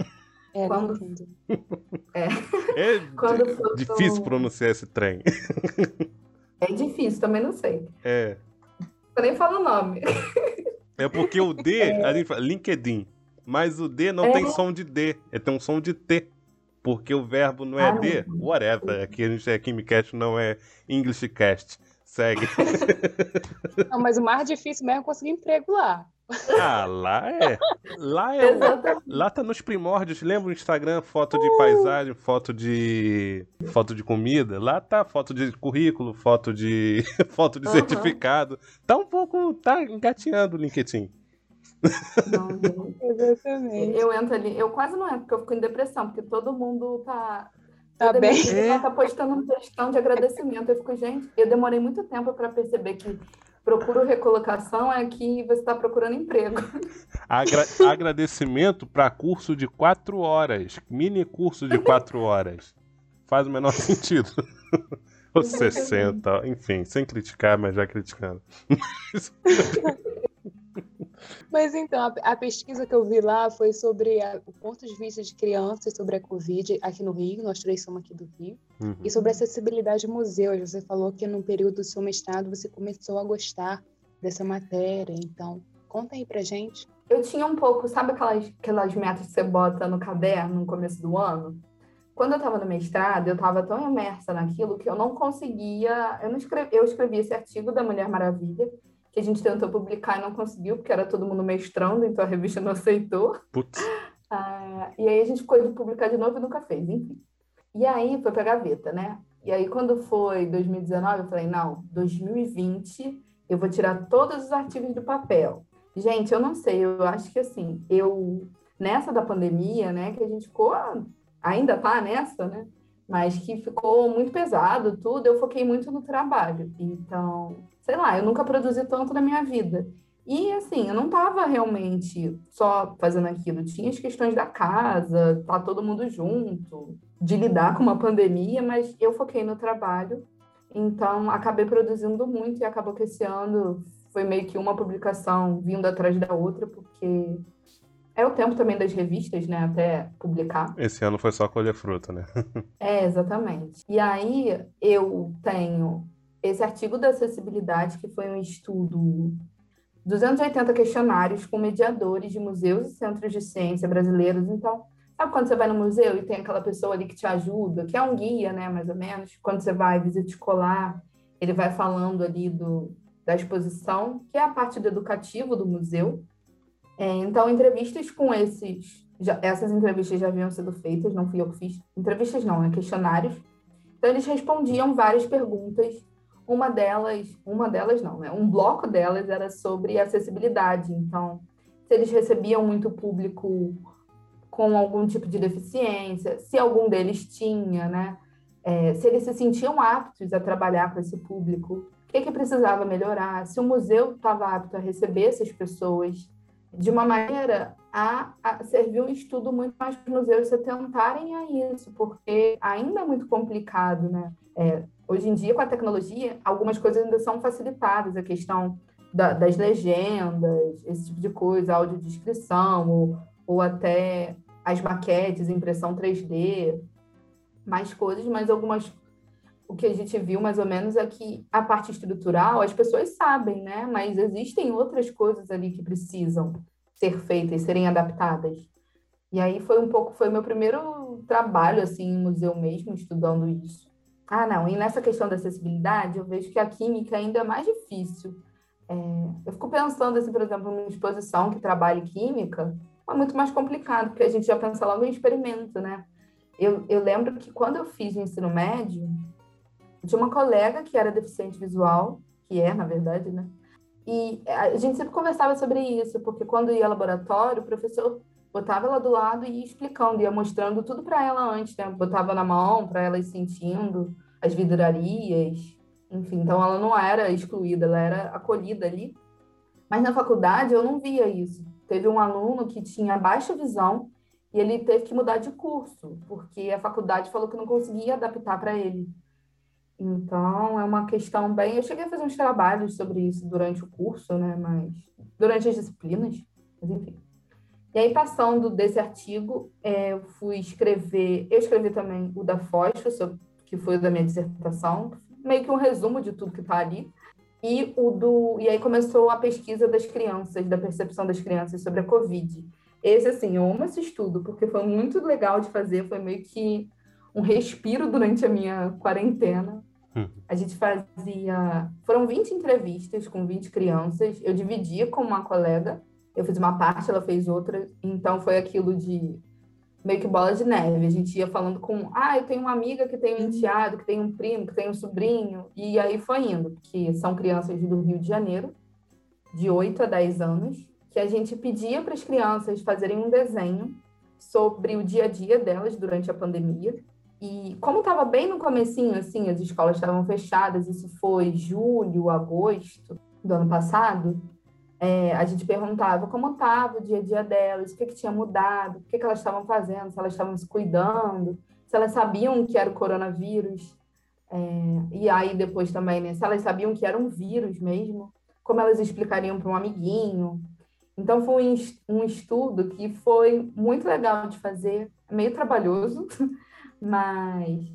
É, quando... (laughs) é. é quando difícil pronunciar esse trem. É difícil, também não sei. É. Eu nem falo o nome. É porque o D, é. a gente fala LinkedIn, mas o D não é. tem som de D, ele tem um som de T. Porque o verbo não é ah, D, whatever. Aqui a gente é KimiCast, não é EnglishCast. Segue. (laughs) Não, mas o mais difícil mesmo é conseguir emprego lá. Ah, lá é. Lá é. O, lá tá nos primórdios. Lembra o Instagram? Foto de paisagem, foto de. foto de comida. Lá tá foto de currículo, foto de. (laughs) foto de uhum. certificado. Tá um pouco. tá engatinhando o LinkedIn. Não, (laughs) Exatamente. Eu entro ali, eu quase não entro, porque eu fico em depressão, porque todo mundo tá. Tá bem. É. tá postando um textão de agradecimento. Eu fico, gente, eu demorei muito tempo para perceber que procuro recolocação é que você está procurando emprego. Agra (laughs) agradecimento para curso de quatro horas, mini curso de quatro horas. Faz o menor sentido. Ou 60, enfim, sem criticar, mas já criticando. (laughs) Mas então, a, a, pesquisa que eu vi lá foi sobre a, o ponto de vista de crianças sobre a Covid aqui no Rio, nós três somos aqui do Rio, uhum. e sobre a acessibilidade de museus. Você falou que no período do seu mestrado você começou a gostar dessa matéria, então conta aí pra gente. Eu tinha um pouco, sabe aquelas, aquelas metas que você bota no caderno no começo do ano? Quando eu estava no mestrado, eu estava tão imersa naquilo que eu não conseguia. Eu, não escrevi, eu escrevi esse artigo da Mulher Maravilha, que a gente tentou publicar e não conseguiu, porque era todo mundo mestrando, então a revista não aceitou. Putz. (laughs) Ah, e aí a gente ficou de publicar de novo e nunca fez, enfim. E aí foi pra gaveta, né? E aí quando foi 2019, eu falei, não, 2020 eu vou tirar todos os artigos do papel. Gente, eu não sei, eu acho que assim, eu nessa da pandemia, né, que a gente ficou ainda tá nessa, né? Mas que ficou muito pesado tudo, eu foquei muito no trabalho. Então, sei lá, eu nunca produzi tanto na minha vida. E assim, eu não estava realmente só fazendo aquilo, tinha as questões da casa, tá todo mundo junto, de lidar com uma pandemia, mas eu foquei no trabalho, então acabei produzindo muito e acabou que esse ano foi meio que uma publicação vindo atrás da outra, porque é o tempo também das revistas, né, até publicar. Esse ano foi só colher fruta, né? (laughs) é, exatamente. E aí eu tenho esse artigo da acessibilidade, que foi um estudo 280 questionários com mediadores de museus e centros de ciência brasileiros. Então, sabe quando você vai no museu e tem aquela pessoa ali que te ajuda, que é um guia, né, mais ou menos? Quando você vai visita escolar, ele vai falando ali do, da exposição, que é a parte do educativo do museu. É, então, entrevistas com esses, já, essas entrevistas já haviam sido feitas, não fui eu que fiz. Entrevistas não, né, questionários. Então, eles respondiam várias perguntas uma delas, uma delas não, né? Um bloco delas era sobre acessibilidade. Então, se eles recebiam muito público com algum tipo de deficiência, se algum deles tinha, né? É, se eles se sentiam aptos a trabalhar com esse público, o que, que precisava melhorar, se o museu estava apto a receber essas pessoas de uma maneira a, a servir um estudo muito mais para os museus se atentarem a isso, porque ainda é muito complicado, né? É, Hoje em dia, com a tecnologia, algumas coisas ainda são facilitadas, a questão da, das legendas, esse tipo de coisa, audiodescrição, ou, ou até as maquetes, impressão 3D, mais coisas, mas algumas. O que a gente viu mais ou menos é que a parte estrutural as pessoas sabem, né? Mas existem outras coisas ali que precisam ser feitas, serem adaptadas. E aí foi um pouco, foi meu primeiro trabalho assim em museu mesmo, estudando isso. Ah, não. E nessa questão da acessibilidade, eu vejo que a química ainda é mais difícil. É, eu fico pensando, assim, por exemplo, numa exposição que trabalhe química, é muito mais complicado, porque a gente já pensa logo em experimento, né? Eu, eu lembro que quando eu fiz o ensino médio, tinha uma colega que era deficiente visual, que é, na verdade, né? E a gente sempre conversava sobre isso, porque quando ia ao laboratório, o professor botava ela do lado e ia explicando, ia mostrando tudo para ela antes, né? Botava na mão para ela ir sentindo as vidrarias, enfim. Então ela não era excluída, ela era acolhida ali. Mas na faculdade eu não via isso. Teve um aluno que tinha baixa visão e ele teve que mudar de curso, porque a faculdade falou que não conseguia adaptar para ele. Então, é uma questão bem. Eu cheguei a fazer uns trabalhos sobre isso durante o curso, né? Mas. Durante as disciplinas, mas enfim. E aí, passando desse artigo, é, eu fui escrever, eu escrevi também o da Fósforo, que foi o da minha dissertação, meio que um resumo de tudo que está ali. E, o do, e aí começou a pesquisa das crianças, da percepção das crianças sobre a Covid. Esse, assim, eu amo esse estudo, porque foi muito legal de fazer, foi meio que um respiro durante a minha quarentena. Hum. A gente fazia. Foram 20 entrevistas com 20 crianças. Eu dividia com uma colega. Eu fiz uma parte, ela fez outra. Então foi aquilo de meio que bola de neve. A gente ia falando com, ah, eu tenho uma amiga que tem um enteado, que tem um primo, que tem um sobrinho, e aí foi indo, que são crianças do Rio de Janeiro, de 8 a 10 anos, que a gente pedia para as crianças fazerem um desenho sobre o dia a dia delas durante a pandemia. E como estava bem no comecinho, assim, as escolas estavam fechadas, isso foi julho, agosto do ano passado, é, a gente perguntava como estava o dia a dia delas, o que, que tinha mudado, o que, que elas estavam fazendo, se elas estavam se cuidando, se elas sabiam que era o coronavírus. É, e aí depois também, né, se elas sabiam que era um vírus mesmo, como elas explicariam para um amiguinho. Então foi um estudo que foi muito legal de fazer, meio trabalhoso, (laughs) Mas,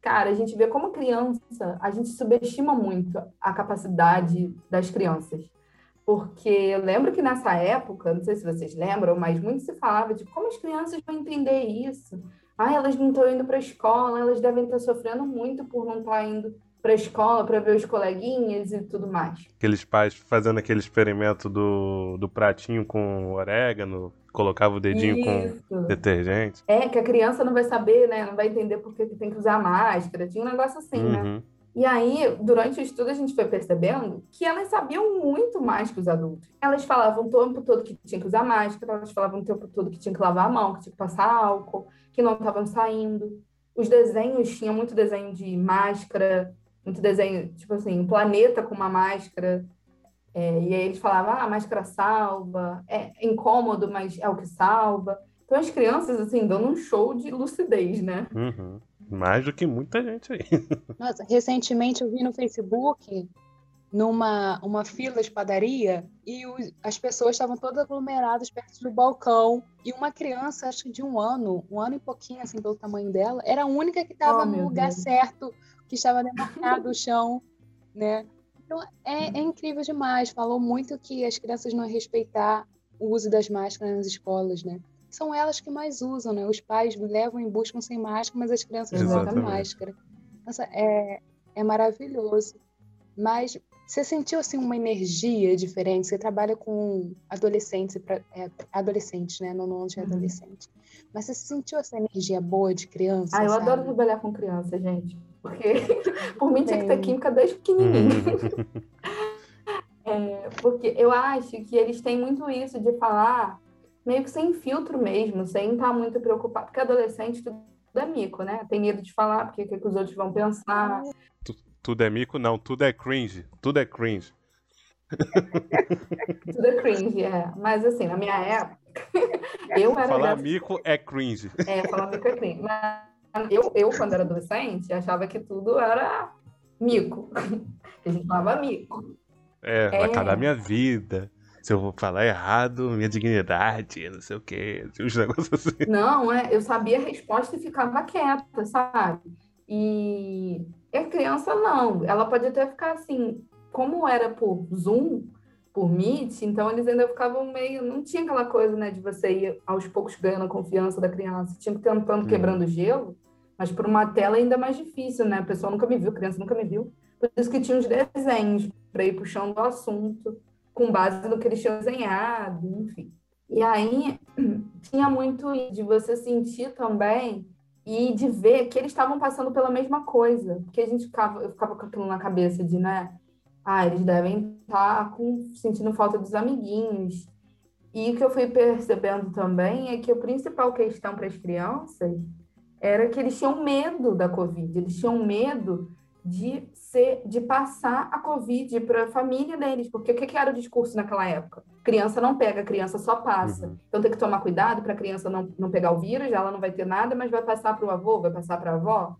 cara, a gente vê como criança, a gente subestima muito a capacidade das crianças. Porque eu lembro que nessa época, não sei se vocês lembram, mas muito se falava de como as crianças vão entender isso. Ah, elas não estão indo para a escola, elas devem estar sofrendo muito por não estar indo para a escola para ver os coleguinhas e tudo mais. Aqueles pais fazendo aquele experimento do, do pratinho com orégano, colocava o dedinho Isso. com detergente. É, que a criança não vai saber, né? Não vai entender por que tem que usar máscara. Tinha um negócio assim, né? uhum. né? E aí, durante o estudo, a gente foi percebendo que elas sabiam muito mais que os adultos. Elas falavam o tempo todo que tinha que usar máscara, elas falavam o tempo todo que tinha que lavar a mão, que tinha que passar álcool, que não estavam saindo. Os desenhos tinham muito desenho de máscara, muito desenho, tipo assim, um planeta com uma máscara. É, e aí eles falavam, ah, a máscara salva, é incômodo, mas é o que salva. Então as crianças, assim, dando um show de lucidez, né? Uhum. Mais do que muita gente aí. (laughs) Nossa, recentemente eu vi no Facebook numa uma fila de padaria e os, as pessoas estavam todas aglomeradas perto do balcão e uma criança, acho que de um ano, um ano e pouquinho, assim, pelo tamanho dela, era a única que estava oh, no lugar Deus. certo, que estava demarcado (laughs) o chão, né? Então, é, é, incrível demais. Falou muito que as crianças não respeitar o uso das máscaras nas escolas, né? São elas que mais usam, né? Os pais levam e buscam sem máscara, mas as crianças usam máscara. Nossa, é, é maravilhoso. Mas você sentiu assim uma energia diferente? Você trabalha com adolescentes, é, adolescentes, né? Não de uhum. adolescente. Mas você sentiu essa energia boa de criança? Ah, eu sabe? adoro trabalhar com criança, gente. Porque (laughs) por mim tinha que ter química desde pequenininho. (laughs) é, porque eu acho que eles têm muito isso de falar meio que sem filtro mesmo, sem estar muito preocupado. Porque adolescente tudo é mico, né? Tem medo de falar, porque o que, que os outros vão pensar. Tudo é mico? Não, tudo é cringe. Tudo é cringe. (laughs) tudo é cringe, é. Mas assim, na minha época, (laughs) eu era. Falar dessa... mico é cringe. É, falar mico é cringe. Mas eu, eu, quando era adolescente, achava que tudo era mico. (laughs) A gente falava mico. É, vai é. acabar minha vida. Se eu vou falar errado, minha dignidade, não sei o quê. Uns negócios assim. Não, é, eu sabia a resposta e ficava quieta, sabe? E a criança não. Ela pode até ficar assim, como era por Zoom, por Meet, então eles ainda ficavam meio. Não tinha aquela coisa, né, de você ir aos poucos ganhando a confiança da criança. Tinha que tentando, hum. quebrando gelo. Mas por uma tela ainda mais difícil, né? A pessoa nunca me viu, a criança nunca me viu. Por isso que tinha uns desenhos para ir puxando o assunto, com base no que eles tinham desenhado, enfim. E aí (clears throat) tinha muito de você sentir também e de ver que eles estavam passando pela mesma coisa. Porque a gente ficava, eu ficava com aquilo na cabeça de, né? Ah, eles devem estar com, sentindo falta dos amiguinhos. E o que eu fui percebendo também é que a principal questão para as crianças era que eles tinham medo da Covid, eles tinham medo de ser, de passar a Covid para a família deles, porque o que, era o discurso naquela época? Criança não pega, criança só passa. Uhum. Então tem que tomar cuidado para a criança não, não pegar o vírus, ela não vai ter nada, mas vai passar para o avô, vai passar para a avó.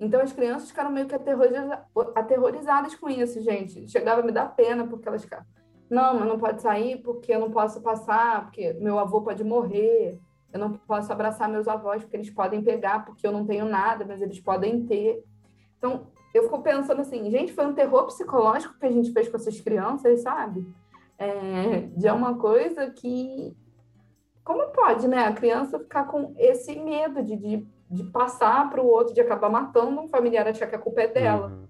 Então as crianças ficaram meio que aterrorizadas, aterrorizadas com isso, gente. Chegava a me dar pena porque elas ficavam, não, mas não pode sair porque eu não posso passar, porque meu avô pode morrer eu não posso abraçar meus avós porque eles podem pegar, porque eu não tenho nada, mas eles podem ter. Então, eu fico pensando assim, gente, foi um terror psicológico que a gente fez com essas crianças, sabe? É, de uma coisa que. Como pode, né? A criança ficar com esse medo de, de, de passar para o outro, de acabar matando um familiar, achar que a culpa é dela. Uhum.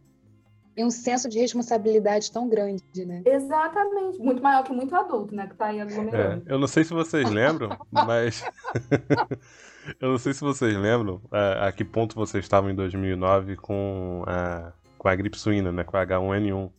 E um senso de responsabilidade tão grande, né? Exatamente. Muito maior que muito adulto, né? Que tá aí aglomerando. É, eu não sei se vocês lembram, (laughs) mas. Eu não sei se vocês lembram a, a, que ponto vocês estavam em 2009 com a, com a gripe suína, né? Com a H1N1.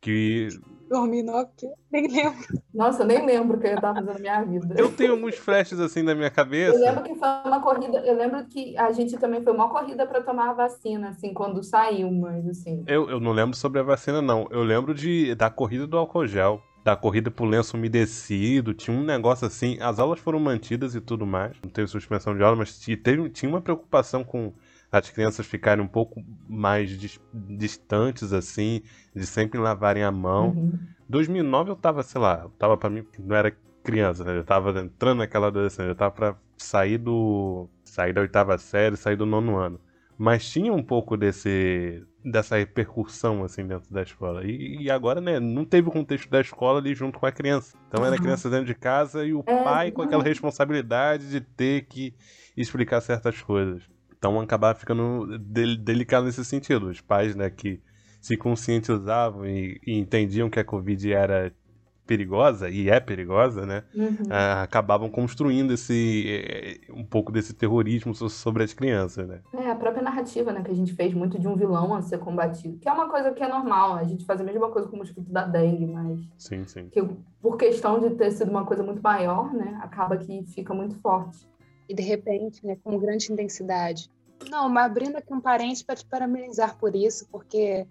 Que 2009, nem lembro. Nossa, eu nem lembro o que eu estava fazendo na minha vida. Eu tenho alguns flashes assim na minha cabeça. Eu lembro que foi uma corrida, eu lembro que a gente também foi uma corrida para tomar a vacina, assim, quando saiu, mas assim. Eu, eu não lembro sobre a vacina, não. Eu lembro de, da corrida do álcool gel. Da corrida pro lenço umedecido, tinha um negócio assim. As aulas foram mantidas e tudo mais. Não teve suspensão de aula, mas teve, tinha uma preocupação com as crianças ficarem um pouco mais distantes, assim, de sempre lavarem a mão. Uhum. 2009 eu tava, sei lá, eu tava pra mim, não era criança, né? Eu tava entrando naquela adolescência, eu tava pra sair do. sair da oitava série, sair do nono ano. Mas tinha um pouco desse. Dessa repercussão, assim, dentro da escola. E, e agora, né, não teve o contexto da escola ali junto com a criança. Então era a criança dentro de casa e o é, pai com aquela responsabilidade de ter que explicar certas coisas. Então acabar ficando delicado nesse sentido. Os pais, né, que se conscientizavam e, e entendiam que a Covid era perigosa e é perigosa, né? Uhum. Uh, acabavam construindo esse eh, um pouco desse terrorismo sobre as crianças, né? É a própria narrativa, né, que a gente fez muito de um vilão a ser combatido, que é uma coisa que é normal. A gente faz a mesma coisa com o mosquito da dengue, mas sim, sim. Que por questão de ter sido uma coisa muito maior, né, acaba que fica muito forte e de repente, né, com grande intensidade. Não, mas abrindo aqui um parênteses para te parabenizar por isso, porque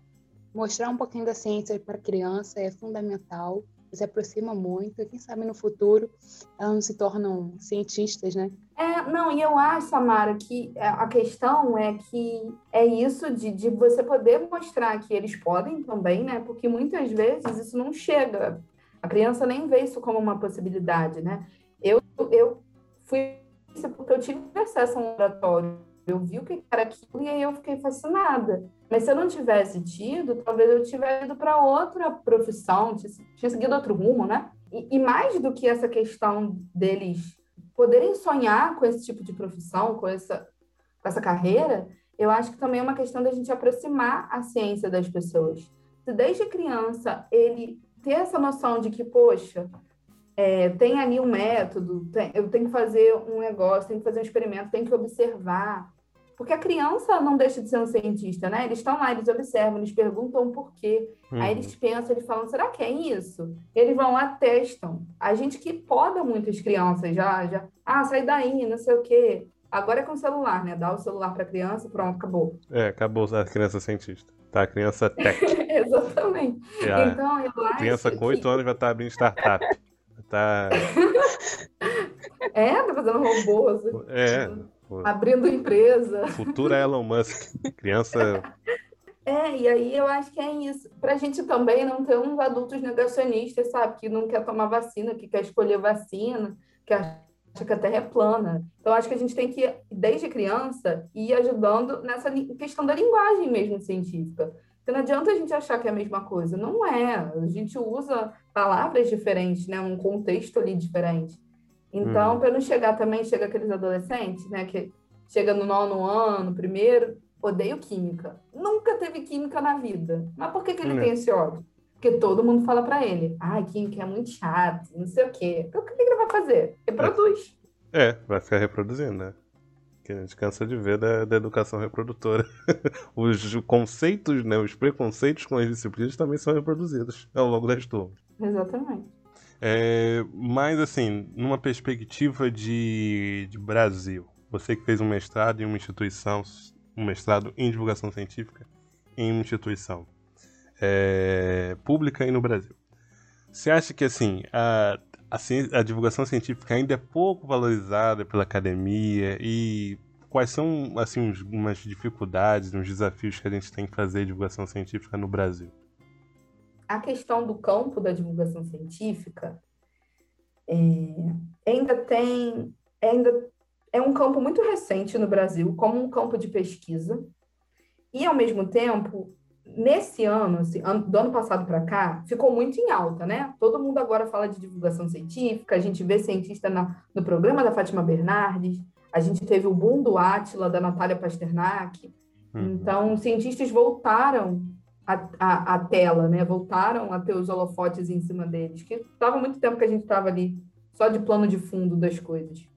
mostrar um pouquinho da ciência para a criança é fundamental, se aproxima muito, e quem sabe no futuro elas não se tornam cientistas, né? É, não, e eu acho, Samara, que a questão é que é isso de, de você poder mostrar que eles podem também, né? Porque muitas vezes isso não chega. A criança nem vê isso como uma possibilidade, né? Eu, eu fui porque eu tive acesso a um laboratório, eu vi o que era aquilo e aí eu fiquei fascinada. Mas se eu não tivesse tido, talvez eu tivesse ido para outra profissão, tinha seguido outro rumo, né? E, e, mais do que essa questão deles poderem sonhar com esse tipo de profissão, com essa, essa carreira, eu acho que também é uma questão da gente aproximar a ciência das pessoas. Se desde criança ele ter essa noção de que, poxa, é, tem ali um método, tem, eu tenho que fazer um negócio, tenho que fazer um experimento, tenho que observar. Porque a criança não deixa de ser um cientista, né? Eles estão lá, eles observam, eles perguntam por quê. Uhum. Aí eles pensam, eles falam, será que é isso? Eles vão lá, testam. A gente que poda muitas crianças já, já, ah, sai daí, não sei o quê. Agora é com o celular, né? Dá o celular para a criança, pronto, acabou. É, acabou a criança cientista. Tá, a criança tech. (laughs) Exatamente. então, eu acho criança com 8 que... anos vai estar abrindo startup. (laughs) Tá. é, tá fazendo robôs. É. Abrindo empresa. Futura Elon Musk. Criança. É, e aí eu acho que é isso. Pra gente também não ter uns adultos negacionistas, sabe? Que não quer tomar vacina, que quer escolher vacina, que acha que a Terra é plana. Então, acho que a gente tem que, desde criança, ir ajudando nessa questão da linguagem mesmo científica. Porque não adianta a gente achar que é a mesma coisa. Não é. A gente usa palavras diferentes, né? Um contexto ali diferente. Então, hum. para não chegar também, chega aqueles adolescentes, né? Que chega no nono ano, primeiro, odeio química. Nunca teve química na vida. Mas por que, que ele hum. tem esse ódio? Porque todo mundo fala para ele, ah, química é muito chato, não sei o quê. Então, o que ele vai fazer? Reproduz. É, vai ficar reproduzindo, né? que a gente cansa de ver da, da educação reprodutora. (laughs) os conceitos, né, os preconceitos com as disciplinas também são reproduzidos ao longo das turmas. Exatamente. É, mas, assim, numa perspectiva de, de Brasil, você que fez um mestrado em uma instituição, um mestrado em divulgação científica em uma instituição é, pública e no Brasil. Você acha que, assim, a, a, a, divulgação científica ainda é pouco valorizada pela academia e quais são assim umas dificuldades, uns desafios que a gente tem que fazer divulgação científica no Brasil? A questão do campo da divulgação científica é, ainda tem ainda é um campo muito recente no Brasil como um campo de pesquisa e ao mesmo tempo nesse ano, assim, do ano passado para cá, ficou muito em alta, né? Todo mundo agora fala de divulgação científica, a gente vê cientista na, no programa da Fátima Bernardes, a gente teve o boom do Átila, da Natália Pasternak. Uhum. Então, cientistas voltaram a, a, a, tela, né? Voltaram a ter os holofotes em cima deles, que estava muito tempo que a gente estava ali só de plano de fundo das coisas.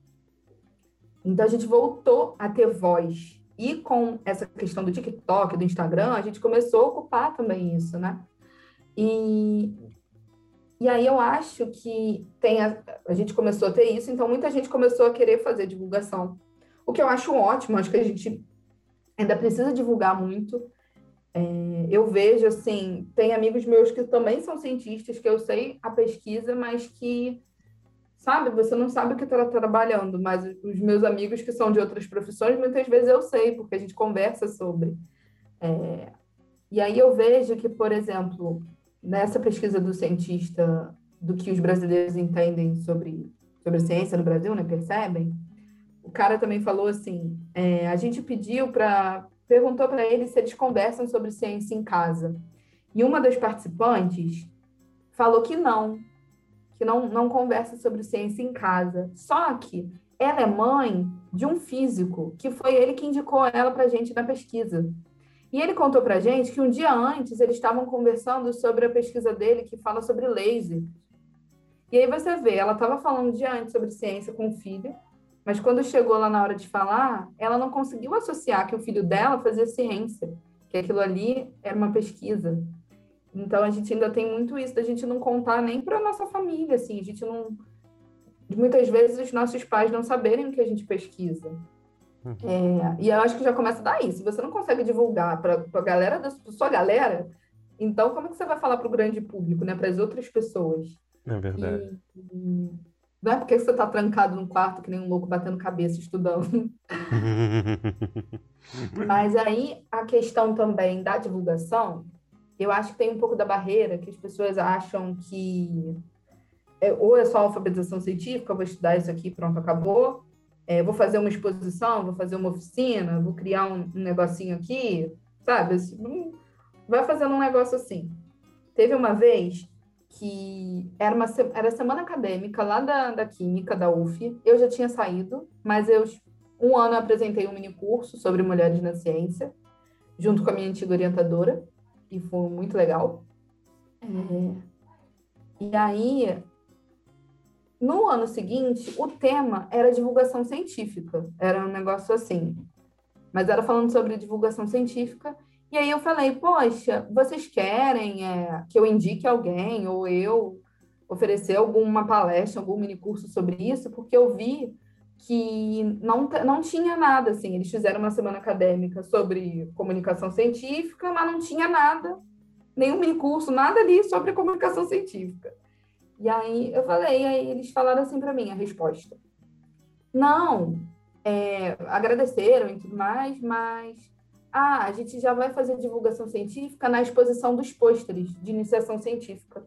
Então a gente voltou a ter voz. E com essa questão do TikTok, do Instagram, a gente começou a ocupar também isso, né? E, e aí eu acho que tem a, a gente começou a ter isso, então muita gente começou a querer fazer divulgação. O que eu acho ótimo, acho que a gente ainda precisa divulgar muito. É, eu vejo, assim, tem amigos meus que também são cientistas, que eu sei a pesquisa, mas que, sabe, você não sabe o que está trabalhando, mas os meus amigos que são de outras profissões, muitas vezes eu sei, porque a gente conversa sobre. É, e aí eu vejo que, por exemplo, nessa pesquisa do cientista, do que os brasileiros entendem sobre, sobre ciência no Brasil, né, percebem, o cara também falou assim, é, a gente pediu para perguntou para eles se eles conversam sobre ciência em casa. E uma das participantes falou que não, que não, não conversa sobre ciência em casa. Só que ela é mãe de um físico, que foi ele que indicou ela para a gente na pesquisa. E ele contou para a gente que um dia antes eles estavam conversando sobre a pesquisa dele que fala sobre laser. E aí você vê, ela estava falando um dia antes sobre ciência com o filho, mas quando chegou lá na hora de falar, ela não conseguiu associar que o filho dela fazia ciência, que aquilo ali era uma pesquisa. Então a gente ainda tem muito isso da gente não contar nem para nossa família, assim, a gente não muitas vezes os nossos pais não saberem o que a gente pesquisa. Uhum. É, e eu acho que já começa daí. Se você não consegue divulgar para a galera da sua galera, então como é que você vai falar para o grande público, né? Para as outras pessoas? É verdade. E, não é porque você está trancado no quarto que nem um louco batendo cabeça estudando. (laughs) Mas aí a questão também da divulgação, eu acho que tem um pouco da barreira que as pessoas acham que é, ou é só alfabetização científica, vou estudar isso aqui, pronto, acabou. É, vou fazer uma exposição, vou fazer uma oficina, vou criar um, um negocinho aqui, sabe? Vai fazendo um negócio assim. Teve uma vez que era uma era semana acadêmica lá da, da Química, da UF. Eu já tinha saído, mas eu um ano eu apresentei um mini curso sobre mulheres na ciência, junto com a minha antiga orientadora, e foi muito legal. É, e aí, no ano seguinte, o tema era divulgação científica. Era um negócio assim. Mas era falando sobre divulgação científica e aí eu falei, poxa, vocês querem é, que eu indique alguém ou eu oferecer alguma palestra, algum mini curso sobre isso? Porque eu vi que não, não tinha nada, assim, eles fizeram uma semana acadêmica sobre comunicação científica, mas não tinha nada, nenhum mini curso, nada ali sobre comunicação científica. E aí eu falei, aí eles falaram assim para mim a resposta. Não, é, agradeceram e tudo mais, mas ah, a gente já vai fazer divulgação científica na exposição dos pôsteres de iniciação científica.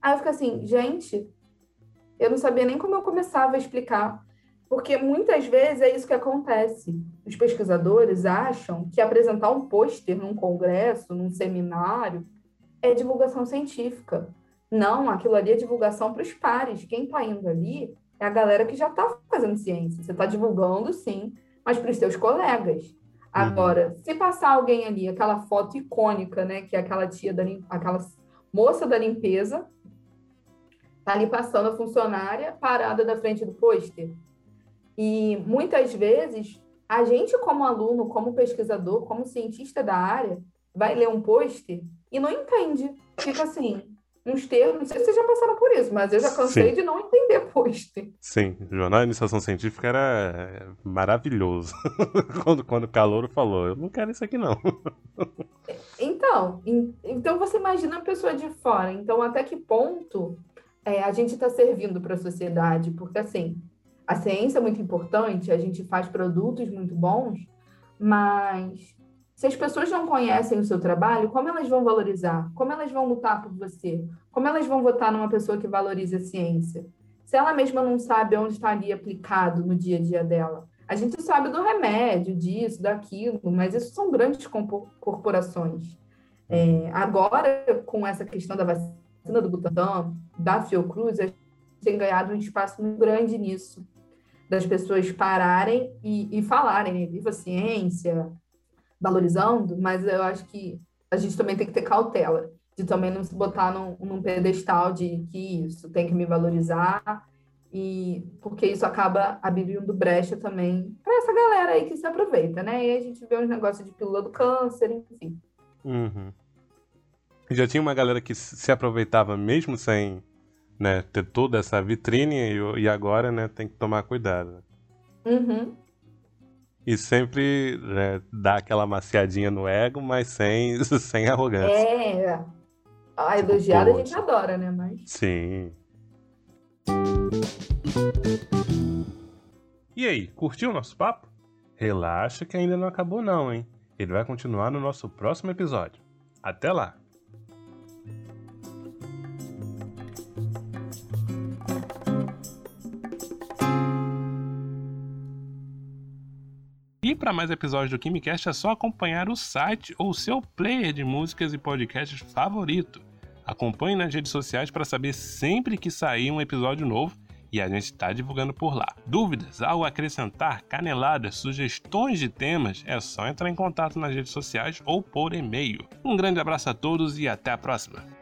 Aí eu fico assim, gente, eu não sabia nem como eu começava a explicar, porque muitas vezes é isso que acontece. Os pesquisadores acham que apresentar um pôster num congresso, num seminário, é divulgação científica. Não, aquilo ali é divulgação para os pares. Quem está indo ali é a galera que já está fazendo ciência. Você está divulgando, sim, mas para os seus colegas. Uhum. Agora, uhum. se passar alguém ali, aquela foto icônica, né, que é aquela tia da aquela moça da limpeza, tá ali passando a funcionária parada da frente do pôster. E muitas vezes a gente como aluno, como pesquisador, como cientista da área, vai ler um pôster e não entende. Fica assim, uns termos, não sei se vocês já passaram por isso, mas eu já cansei Sim. de não entender (laughs) pôster. Sim, o jornal de iniciação científica era maravilhoso. (laughs) quando, quando o Calouro falou, eu não quero isso aqui não. (laughs) então, então você imagina a pessoa de fora. Então, até que ponto é, a gente está servindo para a sociedade? Porque, assim, a ciência é muito importante, a gente faz produtos muito bons, mas se as pessoas não conhecem o seu trabalho, como elas vão valorizar? Como elas vão lutar por você? Como elas vão votar numa pessoa que valoriza a ciência? Se ela mesma não sabe onde está ali aplicado no dia a dia dela. A gente sabe do remédio, disso, daquilo, mas isso são grandes corporações. É, agora, com essa questão da vacina do Butantan, da Fiocruz, a gente tem ganhado um espaço muito grande nisso, das pessoas pararem e, e falarem, né? viva a ciência, valorizando, mas eu acho que a gente também tem que ter cautela de também não se botar num, num pedestal de que isso tem que me valorizar e porque isso acaba abrindo brecha também para essa galera aí que se aproveita, né? E a gente vê uns negócios de pílula do câncer, enfim. Uhum. Já tinha uma galera que se aproveitava mesmo sem né, ter toda essa vitrine e, e agora né, tem que tomar cuidado. Uhum. E sempre né, dá aquela maciadinha no ego, mas sem, (laughs) sem arrogância. É. A tipo, elogiada a gente adora, né? Mas... Sim. E aí, curtiu o nosso papo? Relaxa que ainda não acabou não, hein? Ele vai continuar no nosso próximo episódio. Até lá! E para mais episódios do KimiCast é só acompanhar o site ou seu player de músicas e podcasts favorito. Acompanhe nas redes sociais para saber sempre que sair um episódio novo e a gente está divulgando por lá. Dúvidas, algo a acrescentar, caneladas, sugestões de temas, é só entrar em contato nas redes sociais ou por e-mail. Um grande abraço a todos e até a próxima!